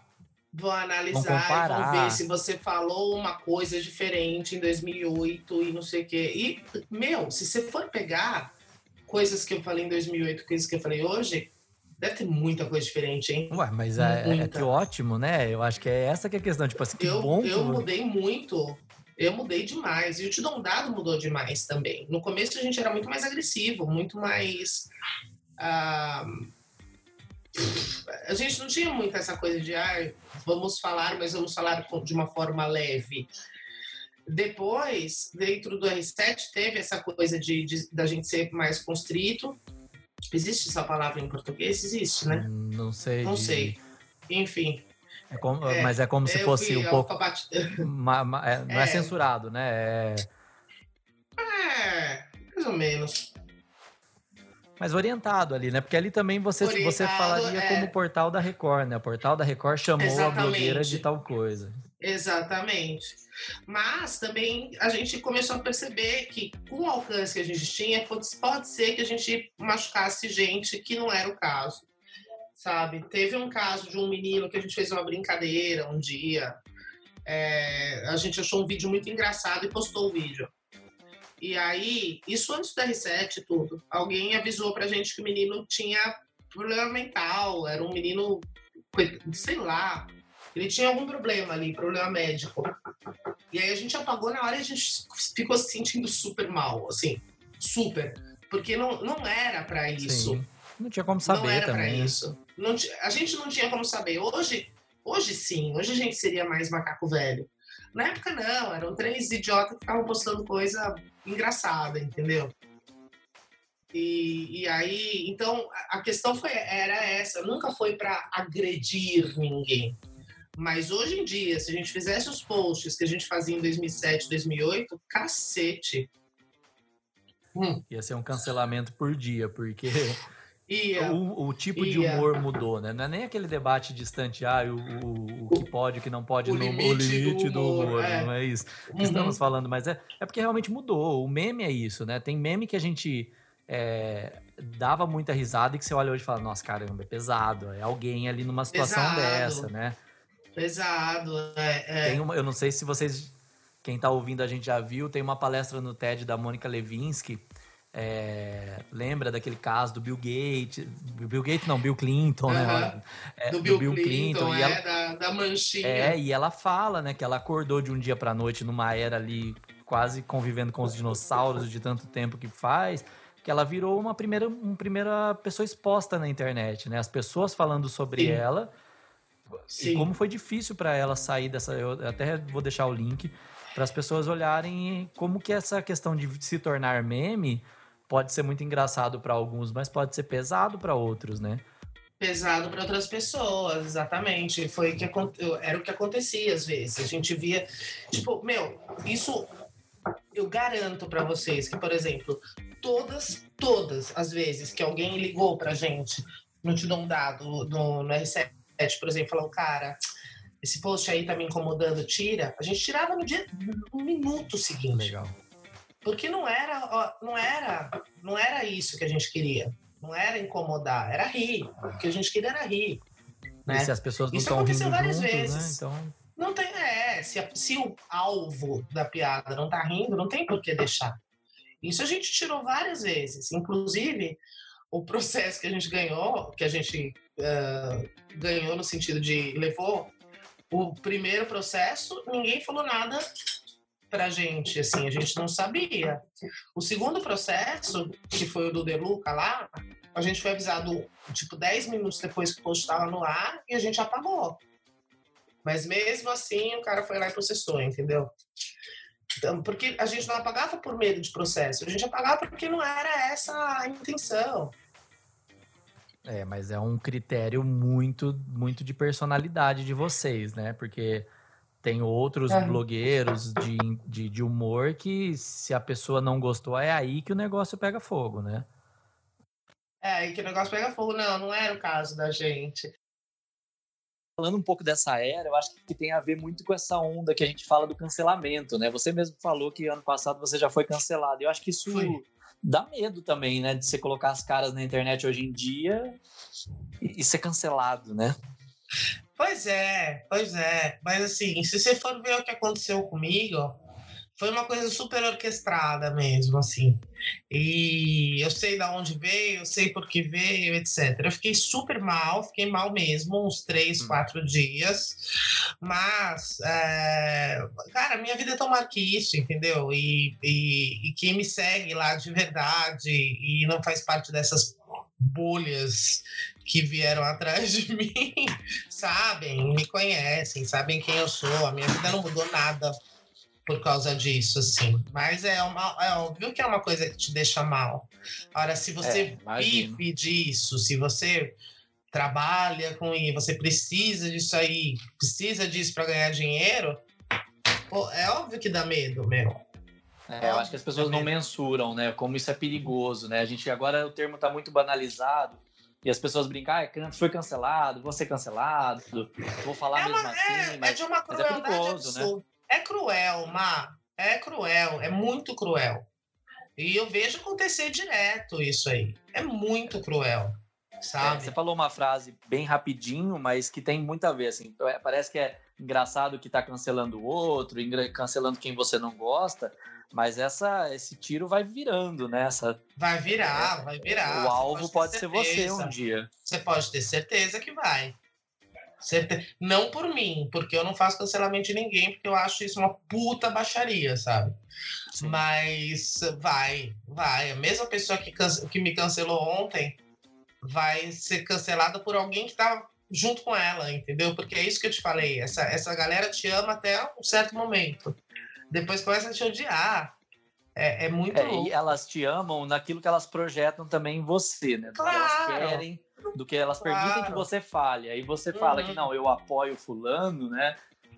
[SPEAKER 3] Vão analisar vão, vão ver se você falou uma coisa diferente em 2008 e não sei o quê. E, meu, se você for pegar coisas que eu falei em 2008, coisas que eu falei hoje, Deve ter muita coisa diferente, hein?
[SPEAKER 2] Ué, mas é, é, que ótimo, né? Eu acho que é essa que é a questão. Tipo assim, que
[SPEAKER 3] eu,
[SPEAKER 2] bom.
[SPEAKER 3] Eu mudei muito. Eu mudei demais. E o Te Dou um Dado mudou demais também. No começo a gente era muito mais agressivo, muito mais. Uh, a gente não tinha muito essa coisa de ah, vamos falar, mas vamos falar de uma forma leve. Depois, dentro do R7, teve essa coisa de, de da gente ser mais constrito Existe essa palavra em português? Existe, né?
[SPEAKER 2] Não sei.
[SPEAKER 3] Não de... sei. Enfim.
[SPEAKER 2] É como, é, mas é como se fosse um pouco. Ma, ma, é, não é. é. censurado, né?
[SPEAKER 3] É... é, mais ou menos.
[SPEAKER 2] Mas orientado ali, né? Porque ali também você, você falaria é. como portal da Record, né? O portal da Record chamou Exatamente. a blogueira de tal coisa.
[SPEAKER 3] Exatamente. Mas também a gente começou a perceber que com o alcance que a gente tinha, pode, ser que a gente machucasse gente que não era o caso, sabe? Teve um caso de um menino que a gente fez uma brincadeira um dia. É, a gente achou um vídeo muito engraçado e postou o vídeo. E aí, isso antes da R7 e tudo, alguém avisou pra gente que o menino tinha problema mental, era um menino, sei lá, ele tinha algum problema ali, problema médico. E aí a gente apagou na hora e a gente ficou se sentindo super mal, assim, super. Porque não, não era para isso. Sim.
[SPEAKER 2] Não tinha como saber
[SPEAKER 3] não era. Pra isso. Não, a gente não tinha como saber. Hoje, hoje sim, hoje a gente seria mais macaco velho. Na época não, eram três idiotas que ficavam postando coisa engraçada, entendeu? E, e aí, então, a questão foi, era essa, nunca foi para agredir ninguém. Mas hoje em dia, se a gente fizesse os posts que a gente fazia em 2007, 2008, cacete.
[SPEAKER 2] Hum. Ia ser um cancelamento por dia, porque
[SPEAKER 3] Ia.
[SPEAKER 2] O, o tipo de
[SPEAKER 3] Ia.
[SPEAKER 2] humor mudou, né? Não é nem aquele debate distante, ah, o, o, o que pode, o que não pode,
[SPEAKER 3] O
[SPEAKER 2] no,
[SPEAKER 3] limite
[SPEAKER 2] limite
[SPEAKER 3] do
[SPEAKER 2] do humor,
[SPEAKER 3] humor, é.
[SPEAKER 2] não é isso que
[SPEAKER 3] Uhum.
[SPEAKER 2] estamos falando, mas é, é porque realmente mudou. O meme é isso, né? Tem meme que a gente é, dava muita risada e que você olha hoje e fala, nossa, caramba, é pesado, é alguém ali numa situação
[SPEAKER 3] Pesado.
[SPEAKER 2] dessa, né?
[SPEAKER 3] Pesado. É, é.
[SPEAKER 2] Uma, eu não sei se vocês, quem tá ouvindo a gente já viu, tem uma palestra no TED da Mônica Levinsky. é, lembra daquele caso do Bill Gates, Bill Gates não, Bill Clinton, né?
[SPEAKER 3] Aham.
[SPEAKER 2] É,
[SPEAKER 3] do Bill, Clinton,
[SPEAKER 2] e
[SPEAKER 3] é,
[SPEAKER 2] ela,
[SPEAKER 3] da, da manchinha.
[SPEAKER 2] é, e ela fala, né, que ela acordou de um dia pra noite numa era ali quase convivendo com os dinossauros de tanto tempo que faz, que ela virou uma primeira, uma primeira pessoa exposta na internet, né? As pessoas falando sobre
[SPEAKER 3] Sim.
[SPEAKER 2] ela
[SPEAKER 3] Sim.
[SPEAKER 2] e como foi difícil para ela sair dessa. Eu até vou deixar o link para as pessoas olharem como que essa questão de se tornar meme pode ser muito engraçado para alguns, mas pode ser pesado para outros, né?
[SPEAKER 3] pesado para outras pessoas, exatamente. Foi que era o que acontecia às vezes. A gente via, tipo, meu, isso eu garanto para vocês que, por exemplo, todas, todas as vezes que alguém ligou pra gente no Te Dou um Dado, no, no R7, por exemplo, falou, cara, esse post aí tá me incomodando, tira. A gente tirava no dia, no minuto seguinte.
[SPEAKER 2] Legal.
[SPEAKER 3] Porque não era, não era, não era isso que a gente queria. Não era incomodar, era rir. O que a gente queria era rir.
[SPEAKER 2] E
[SPEAKER 3] Né?
[SPEAKER 2] se as pessoas não
[SPEAKER 3] Isso aconteceu várias
[SPEAKER 2] juntos, né?
[SPEAKER 3] vezes.
[SPEAKER 2] Então,
[SPEAKER 3] Não tem, é, se, se o alvo da piada não tá rindo, não tem por que deixar. Isso a gente tirou várias vezes. Inclusive, o processo que a gente ganhou, que a gente ah, ganhou no sentido de levou o primeiro processo, ninguém falou nada pra gente, assim, a gente não sabia. O segundo processo, que foi o do Deluca lá, a gente foi avisado, tipo, 10 minutos depois que o post no ar e a gente apagou. Mas mesmo assim, o cara foi lá e processou, entendeu? Então, porque a gente não apagava por medo de processo, a gente apagava porque não era essa a intenção.
[SPEAKER 2] É, mas é um critério muito, muito de personalidade de vocês, né? Porque tem outros
[SPEAKER 3] É.
[SPEAKER 2] blogueiros de, de, de humor que se a pessoa não gostou, é aí que o negócio pega fogo, né?
[SPEAKER 3] É, e que o negócio pega fogo. Não, não era o caso da gente.
[SPEAKER 2] falando um pouco dessa era, eu acho que tem a ver muito com essa onda que a gente fala do cancelamento, né? Você mesmo falou que ano passado você já foi cancelado. Eu acho que isso
[SPEAKER 3] Fui.
[SPEAKER 2] Dá medo também, né? De você colocar as caras na internet hoje em dia e, e ser cancelado, né?
[SPEAKER 3] Pois é, pois é. Mas assim, se você for ver o que aconteceu comigo, foi uma coisa super orquestrada mesmo, assim. E eu sei da onde veio, eu sei por que veio, etc. Eu fiquei super mal, fiquei mal mesmo, uns três,
[SPEAKER 2] Hum.
[SPEAKER 3] quatro dias. Mas, é, cara, minha vida é tão isso, entendeu? E, e, e quem me segue lá de verdade e não faz parte dessas bolhas que vieram atrás de mim, sabem, me conhecem, sabem quem eu sou. A minha vida não mudou nada por causa disso, assim. Mas é, uma, é óbvio que é uma coisa que te deixa mal. Agora, se
[SPEAKER 2] É,
[SPEAKER 3] você
[SPEAKER 2] imagino.
[SPEAKER 3] vive disso, se você trabalha com isso, você precisa disso aí, precisa disso para ganhar dinheiro, é óbvio que dá medo, meu.
[SPEAKER 2] É, eu acho que as pessoas não mensuram, né? Como isso é perigoso, né? A gente agora o termo tá muito banalizado e as pessoas brincam, ah, can- foi cancelado, vou ser cancelado, vou falar
[SPEAKER 3] É,
[SPEAKER 2] mesmo
[SPEAKER 3] uma,
[SPEAKER 2] assim,
[SPEAKER 3] é, é
[SPEAKER 2] mas
[SPEAKER 3] de uma
[SPEAKER 2] mas é perigoso, né?
[SPEAKER 3] É cruel, Má. É cruel, é muito cruel. E eu vejo acontecer direto isso aí. É muito cruel,
[SPEAKER 2] É,
[SPEAKER 3] sabe?
[SPEAKER 2] você falou uma frase bem rapidinho, mas que tem muito a ver, assim. é, Parece que é engraçado que tá cancelando o outro, cancelando quem você não gosta, mas essa, esse tiro vai virando, né? Essa,
[SPEAKER 3] Vai virar, vai virar.
[SPEAKER 2] o alvo
[SPEAKER 3] ter
[SPEAKER 2] pode ser você um dia.
[SPEAKER 3] Você pode ter certeza que vai. Certe... Não por mim, porque eu não faço cancelamento de ninguém, porque eu acho isso uma puta baixaria, sabe?
[SPEAKER 2] Sim.
[SPEAKER 3] Mas vai, vai. A mesma pessoa que, cance- que me cancelou ontem vai ser cancelada por alguém que tá junto com ela, entendeu? Porque é isso que eu te falei. Essa, essa galera te ama até um certo momento. Depois começa a te odiar. É, é muito
[SPEAKER 2] É, e elas te amam naquilo que elas projetam também em você, né? Que elas
[SPEAKER 3] Claro.
[SPEAKER 2] querem, do que elas permitem que
[SPEAKER 3] Claro.
[SPEAKER 2] você fale. Aí você fala
[SPEAKER 3] Uhum.
[SPEAKER 2] que não, eu apoio fulano, né?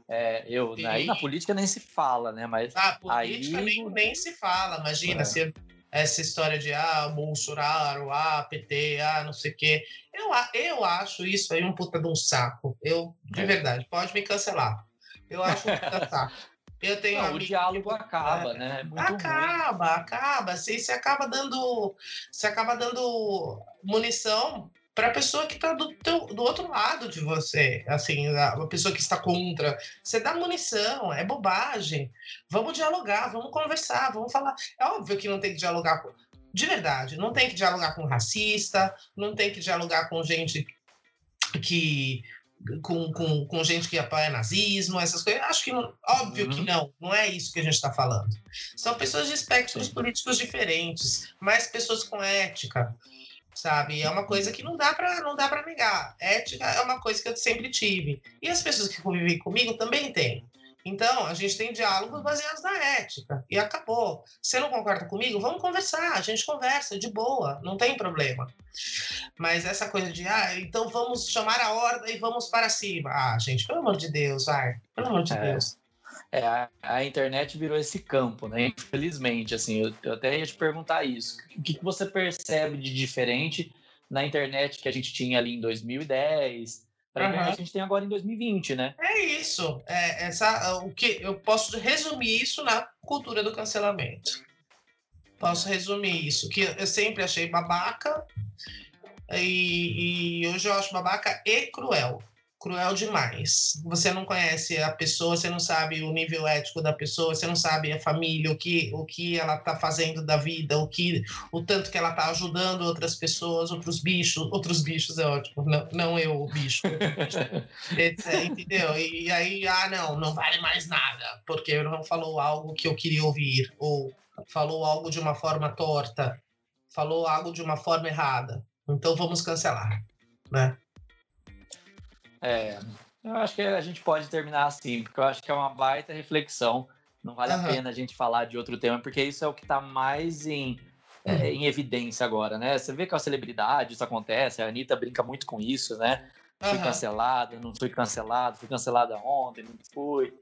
[SPEAKER 2] É, eu,
[SPEAKER 3] Sim.
[SPEAKER 2] aí na política nem se fala, né? Mas
[SPEAKER 3] A política
[SPEAKER 2] Aí-
[SPEAKER 3] nem, nem se fala, imagina,
[SPEAKER 2] É.
[SPEAKER 3] se, essa história de ah, Bolsonaro, ah, PT, ah, não sei o quê. Eu, eu acho isso aí um puta de um saco. Eu, de é. verdade, pode me cancelar. Eu acho um puta saco. Eu tenho
[SPEAKER 2] não, o diálogo que... acaba, é, né?
[SPEAKER 3] É acaba, ruim. acaba. Você, você acaba dando. Você acaba dando munição para a pessoa que está do, do outro lado de você, assim, a, pessoa que está contra. Você dá munição, é bobagem. Vamos dialogar, vamos conversar, vamos falar. É óbvio que não tem que dialogar com. De verdade, não tem que dialogar com racista, não tem que dialogar com gente que. Com, com, com gente que apoia nazismo, essas coisas. Acho que, não, óbvio uhum. que não, não é isso que a gente está falando. São pessoas de espectros políticos diferentes, mas pessoas com ética sabe? É uma coisa que não dá para não dá para negar. Ética é uma coisa que eu sempre tive. E as pessoas que convivem comigo também têm. Então, a gente tem diálogos baseados na ética. E acabou. Você não concorda comigo? Vamos conversar. A gente conversa de boa, não tem problema. Mas essa coisa de, ah, então vamos chamar a ordem e vamos para cima. Ah, gente, pelo amor de Deus, vai. Pelo amor de é. Deus.
[SPEAKER 2] É, a, a, internet virou esse campo, né? Infelizmente, assim, eu, eu até ia te perguntar isso. O que, que, você percebe de diferente na internet que a gente tinha ali em 2010 para uhum. a gente tem agora em 2020, né?
[SPEAKER 3] É isso. É, essa, o que eu posso resumir isso na cultura do cancelamento. Posso resumir isso, que eu sempre achei babaca e, e hoje eu acho babaca e cruel cruel demais. Você não conhece a pessoa, você não sabe o nível ético da pessoa, você não sabe a família, o que, o que ela está fazendo da vida, o que, o tanto que ela está ajudando outras pessoas, outros bichos, outros bichos é ótimo, não, não eu, o bicho, entendeu? E aí, ah, não, não vale mais nada, porque não falou algo que eu queria ouvir, ou falou algo de uma forma torta, falou algo de uma forma errada. Então vamos cancelar, né?
[SPEAKER 2] É, eu acho que a gente pode terminar assim, porque eu acho que é uma baita reflexão. Não vale uhum. a pena a gente falar de outro tema, porque isso é o que está mais em, é, uhum. em evidência agora, né? Você vê que a celebridade isso acontece, a Anitta brinca muito com isso, né? Fui uhum. cancelada, não fui cancelado, fui cancelada ontem, não fui.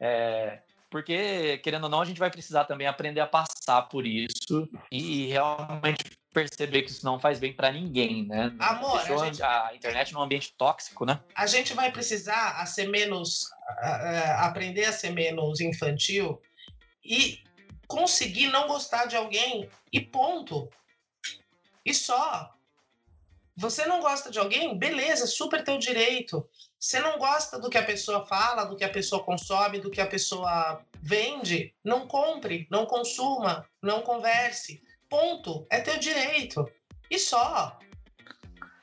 [SPEAKER 2] É, porque, querendo ou não, a gente vai precisar também aprender a passar por isso e realmente perceber que isso não faz bem para ninguém, né?
[SPEAKER 3] Amor,
[SPEAKER 2] a, gente... a, internet num ambiente tóxico, né?
[SPEAKER 3] A gente vai precisar a ser menos, a, aprender a ser menos infantil e conseguir não gostar de alguém e ponto. E só. Você não gosta de alguém? Beleza, super teu direito. Você não gosta do que a pessoa fala, do que a pessoa consome, do que a pessoa vende? Não compre, não consuma, não converse. Ponto. É teu direito. E só.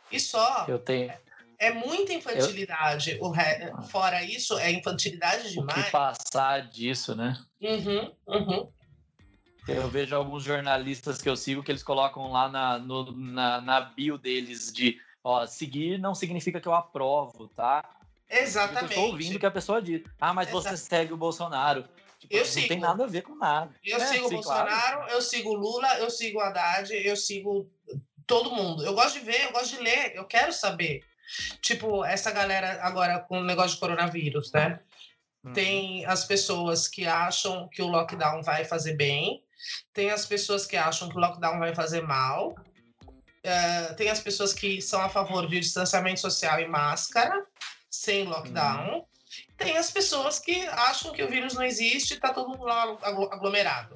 [SPEAKER 3] E só.
[SPEAKER 2] Eu tenho.
[SPEAKER 3] É muita infantilidade. Eu... O re... Fora isso, é infantilidade demais.
[SPEAKER 2] O que passar disso, né?
[SPEAKER 3] Uhum, uhum.
[SPEAKER 2] Eu vejo alguns jornalistas que eu sigo que eles colocam lá na, no, na, na bio deles de ó, seguir não significa que eu aprovo, tá?
[SPEAKER 3] Exatamente.
[SPEAKER 2] Eu estou ouvindo o que a pessoa diz. Ah, mas você segue o Bolsonaro. Eu não sigo. tem nada a ver com nada.
[SPEAKER 3] Eu é, sigo o Bolsonaro, claro. eu sigo o Lula, eu sigo o Haddad, eu sigo todo mundo. Eu gosto de ver, eu gosto de ler, eu quero saber. Tipo, essa galera agora com o negócio de coronavírus, né? Uhum. Tem as pessoas que acham que o lockdown vai fazer bem, tem as pessoas que acham que o lockdown vai fazer mal, uh, tem as pessoas que são a favor de distanciamento social e máscara, sem lockdown. Uhum. Tem as pessoas que acham que o vírus não existe e tá todo mundo lá aglomerado.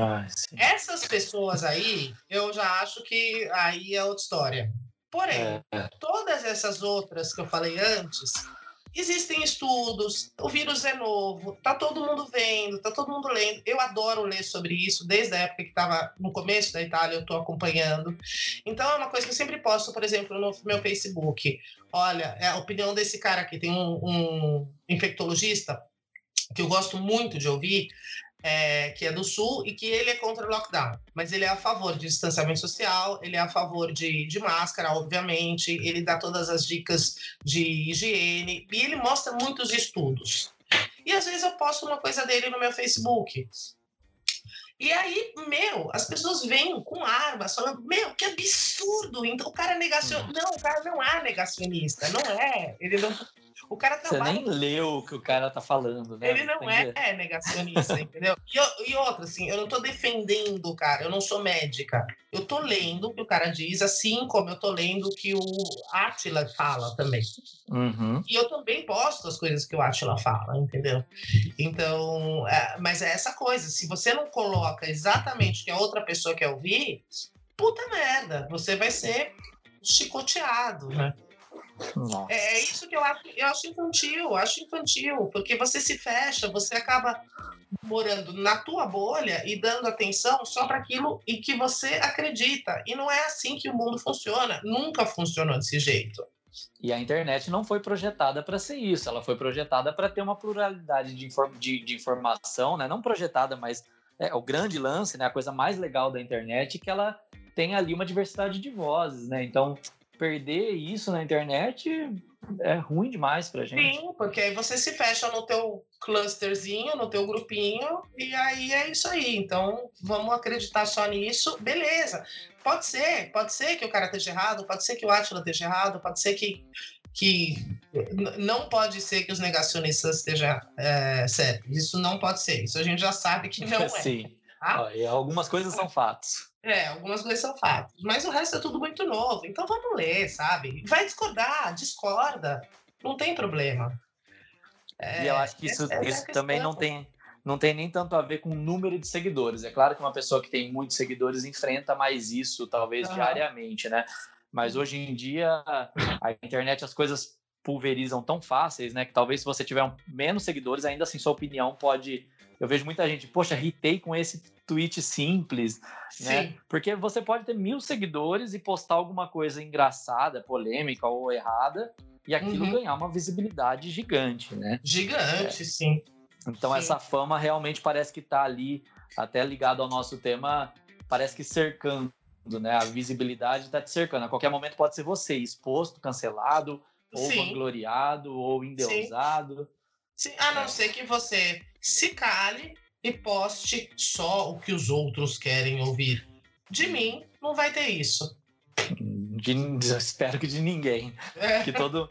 [SPEAKER 2] Ah,
[SPEAKER 3] Essas pessoas aí, eu já acho que aí é outra história. Porém, é. todas essas outras que eu falei antes, Existem estudos, o vírus é novo, tá todo mundo vendo, tá todo mundo lendo. Eu adoro ler sobre isso, desde a época que estava no começo da Itália, eu estou acompanhando. Então é uma coisa que eu sempre posto, por exemplo, no meu Facebook. Olha, é a opinião desse cara aqui, tem um, um infectologista que eu gosto muito de ouvir, é, que é do Sul e que ele é contra o lockdown, mas ele é a favor de distanciamento social, ele é a favor de, de máscara, obviamente, ele dá todas as dicas de higiene e ele mostra muitos estudos. E às vezes eu posto uma coisa dele no meu Facebook. E aí, meu, as pessoas vêm com armas, falam, meu, que absurdo! Então o cara é negacionista. Não, o cara não é negacionista, não é. Ele não O cara trabalha.
[SPEAKER 2] Você nem leu o que o cara tá falando, né?
[SPEAKER 3] Ele não é, é, negacionista, entendeu? E, e, outra, assim, eu não tô defendendo o cara, eu não sou médica. Eu tô lendo o que o cara diz, assim como eu tô lendo o que o Atila fala também.
[SPEAKER 2] Uhum.
[SPEAKER 3] E eu também posto as coisas que o Atila fala, entendeu? Então, é, mas é essa coisa, se você não coloca exatamente o que a outra pessoa quer ouvir, puta merda, você vai ser chicoteado, né? É, é, isso que eu acho, eu acho infantil, acho infantil, porque você se fecha, você acaba morando na tua bolha e dando atenção só para aquilo em que você acredita. E não é assim que o mundo funciona, nunca funcionou desse jeito.
[SPEAKER 2] E a internet não foi projetada para ser isso, ela foi projetada para ter uma pluralidade de, inform de, de, informação, né? não projetada, mas é o grande lance, né? a coisa mais legal da internet, é que ela tem ali uma diversidade de vozes, né? Então, perder isso na internet é ruim demais pra gente.
[SPEAKER 3] Sim, porque aí você se fecha no teu clusterzinho, no teu grupinho, e aí é isso aí. Então, vamos acreditar só nisso, beleza. Pode ser, pode ser que o cara esteja errado, pode ser que o Atila esteja errado, pode ser que que não pode ser que os negacionistas estejam é, certos. Isso não pode ser. Isso a gente já sabe que não é.
[SPEAKER 2] Sim. Tá? algumas coisas são fatos.
[SPEAKER 3] É, algumas coisas são fatos. Mas o resto é tudo muito novo. Então vamos ler, sabe? Vai discordar, discorda. Não tem problema.
[SPEAKER 2] É, e eu acho que isso, é isso também não tem, não tem nem tanto a ver com o número de seguidores. É claro que uma pessoa que tem muitos seguidores enfrenta mais isso, talvez diariamente, né? Mas hoje em dia, a internet, as coisas pulverizam tão fáceis, né? Que talvez se você tiver um, menos seguidores, ainda assim sua opinião pode. Eu vejo muita gente, poxa, ritei com esse tweet simples, né? Sim. né? Porque você pode ter mil seguidores e postar alguma coisa engraçada, polêmica ou errada, e aquilo uhum. ganhar uma visibilidade gigante, né?
[SPEAKER 3] Gigante, é. sim.
[SPEAKER 2] Então
[SPEAKER 3] sim.
[SPEAKER 2] essa fama realmente parece que está ali, até ligado ao nosso tema, parece que cercando, né? A visibilidade está te cercando. A qualquer momento pode ser você exposto, cancelado, ou Sim. vangloriado, ou endeusado.
[SPEAKER 3] Sim. Sim. A não é. ser que você se cale e poste só o que os outros querem ouvir. De mim, não vai ter isso.
[SPEAKER 2] De, espero que de ninguém. É. Que todo,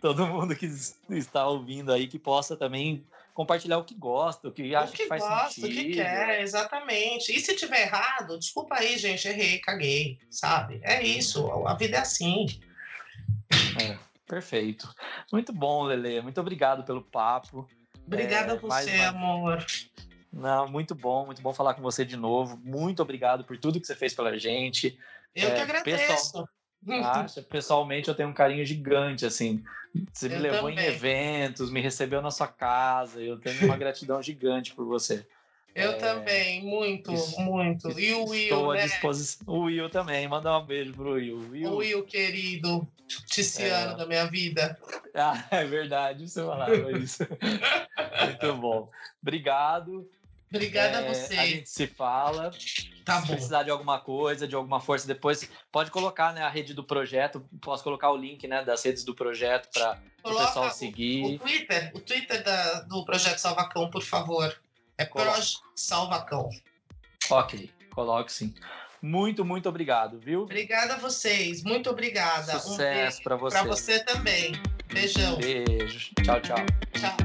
[SPEAKER 2] todo mundo que está ouvindo aí que possa também compartilhar o que gosta, o que acha o que, que faz gosta, sentido.
[SPEAKER 3] O que quer, exatamente. E se tiver errado, desculpa aí, gente, errei, caguei, sabe? É isso, a vida é assim.
[SPEAKER 2] É. Perfeito. Muito bom, Lele. Muito obrigado pelo papo.
[SPEAKER 3] Obrigada é, a você, uma... amor.
[SPEAKER 2] Não, muito bom, muito bom falar com você de novo. Muito obrigado por tudo que você fez pela gente.
[SPEAKER 3] Eu é, que agradeço. Pessoal...
[SPEAKER 2] Acha, pessoalmente eu tenho um carinho gigante, assim. Você me eu levou também. em eventos, me recebeu na sua casa, eu tenho uma gratidão gigante por você.
[SPEAKER 3] Eu é... também, muito, Isso, muito. E o Will,
[SPEAKER 2] Estou
[SPEAKER 3] né?
[SPEAKER 2] à disposição. O Will também, manda um beijo pro Will.
[SPEAKER 3] Will. O Will, querido, Ticiano é... da minha vida.
[SPEAKER 2] Ah, é verdade, você falava isso. muito bom. Obrigado.
[SPEAKER 3] Obrigada é, a você.
[SPEAKER 2] A gente se fala.
[SPEAKER 3] Tá
[SPEAKER 2] se
[SPEAKER 3] bom.
[SPEAKER 2] precisar de alguma coisa, de alguma força, depois pode colocar né, a rede do projeto. Posso colocar o link né, das redes do projeto para o pessoal seguir.
[SPEAKER 3] O, o, Twitter, o Twitter da, do Projeto Salvacão, por favor. É Proj Salvacão.
[SPEAKER 2] Ok, coloque sim. Muito, muito obrigado, viu?
[SPEAKER 3] Obrigada a vocês. Muito obrigada.
[SPEAKER 2] Sucesso um para você.
[SPEAKER 3] Para você também. Beijão.
[SPEAKER 2] Beijo. Tchau, tchau.
[SPEAKER 3] Tchau.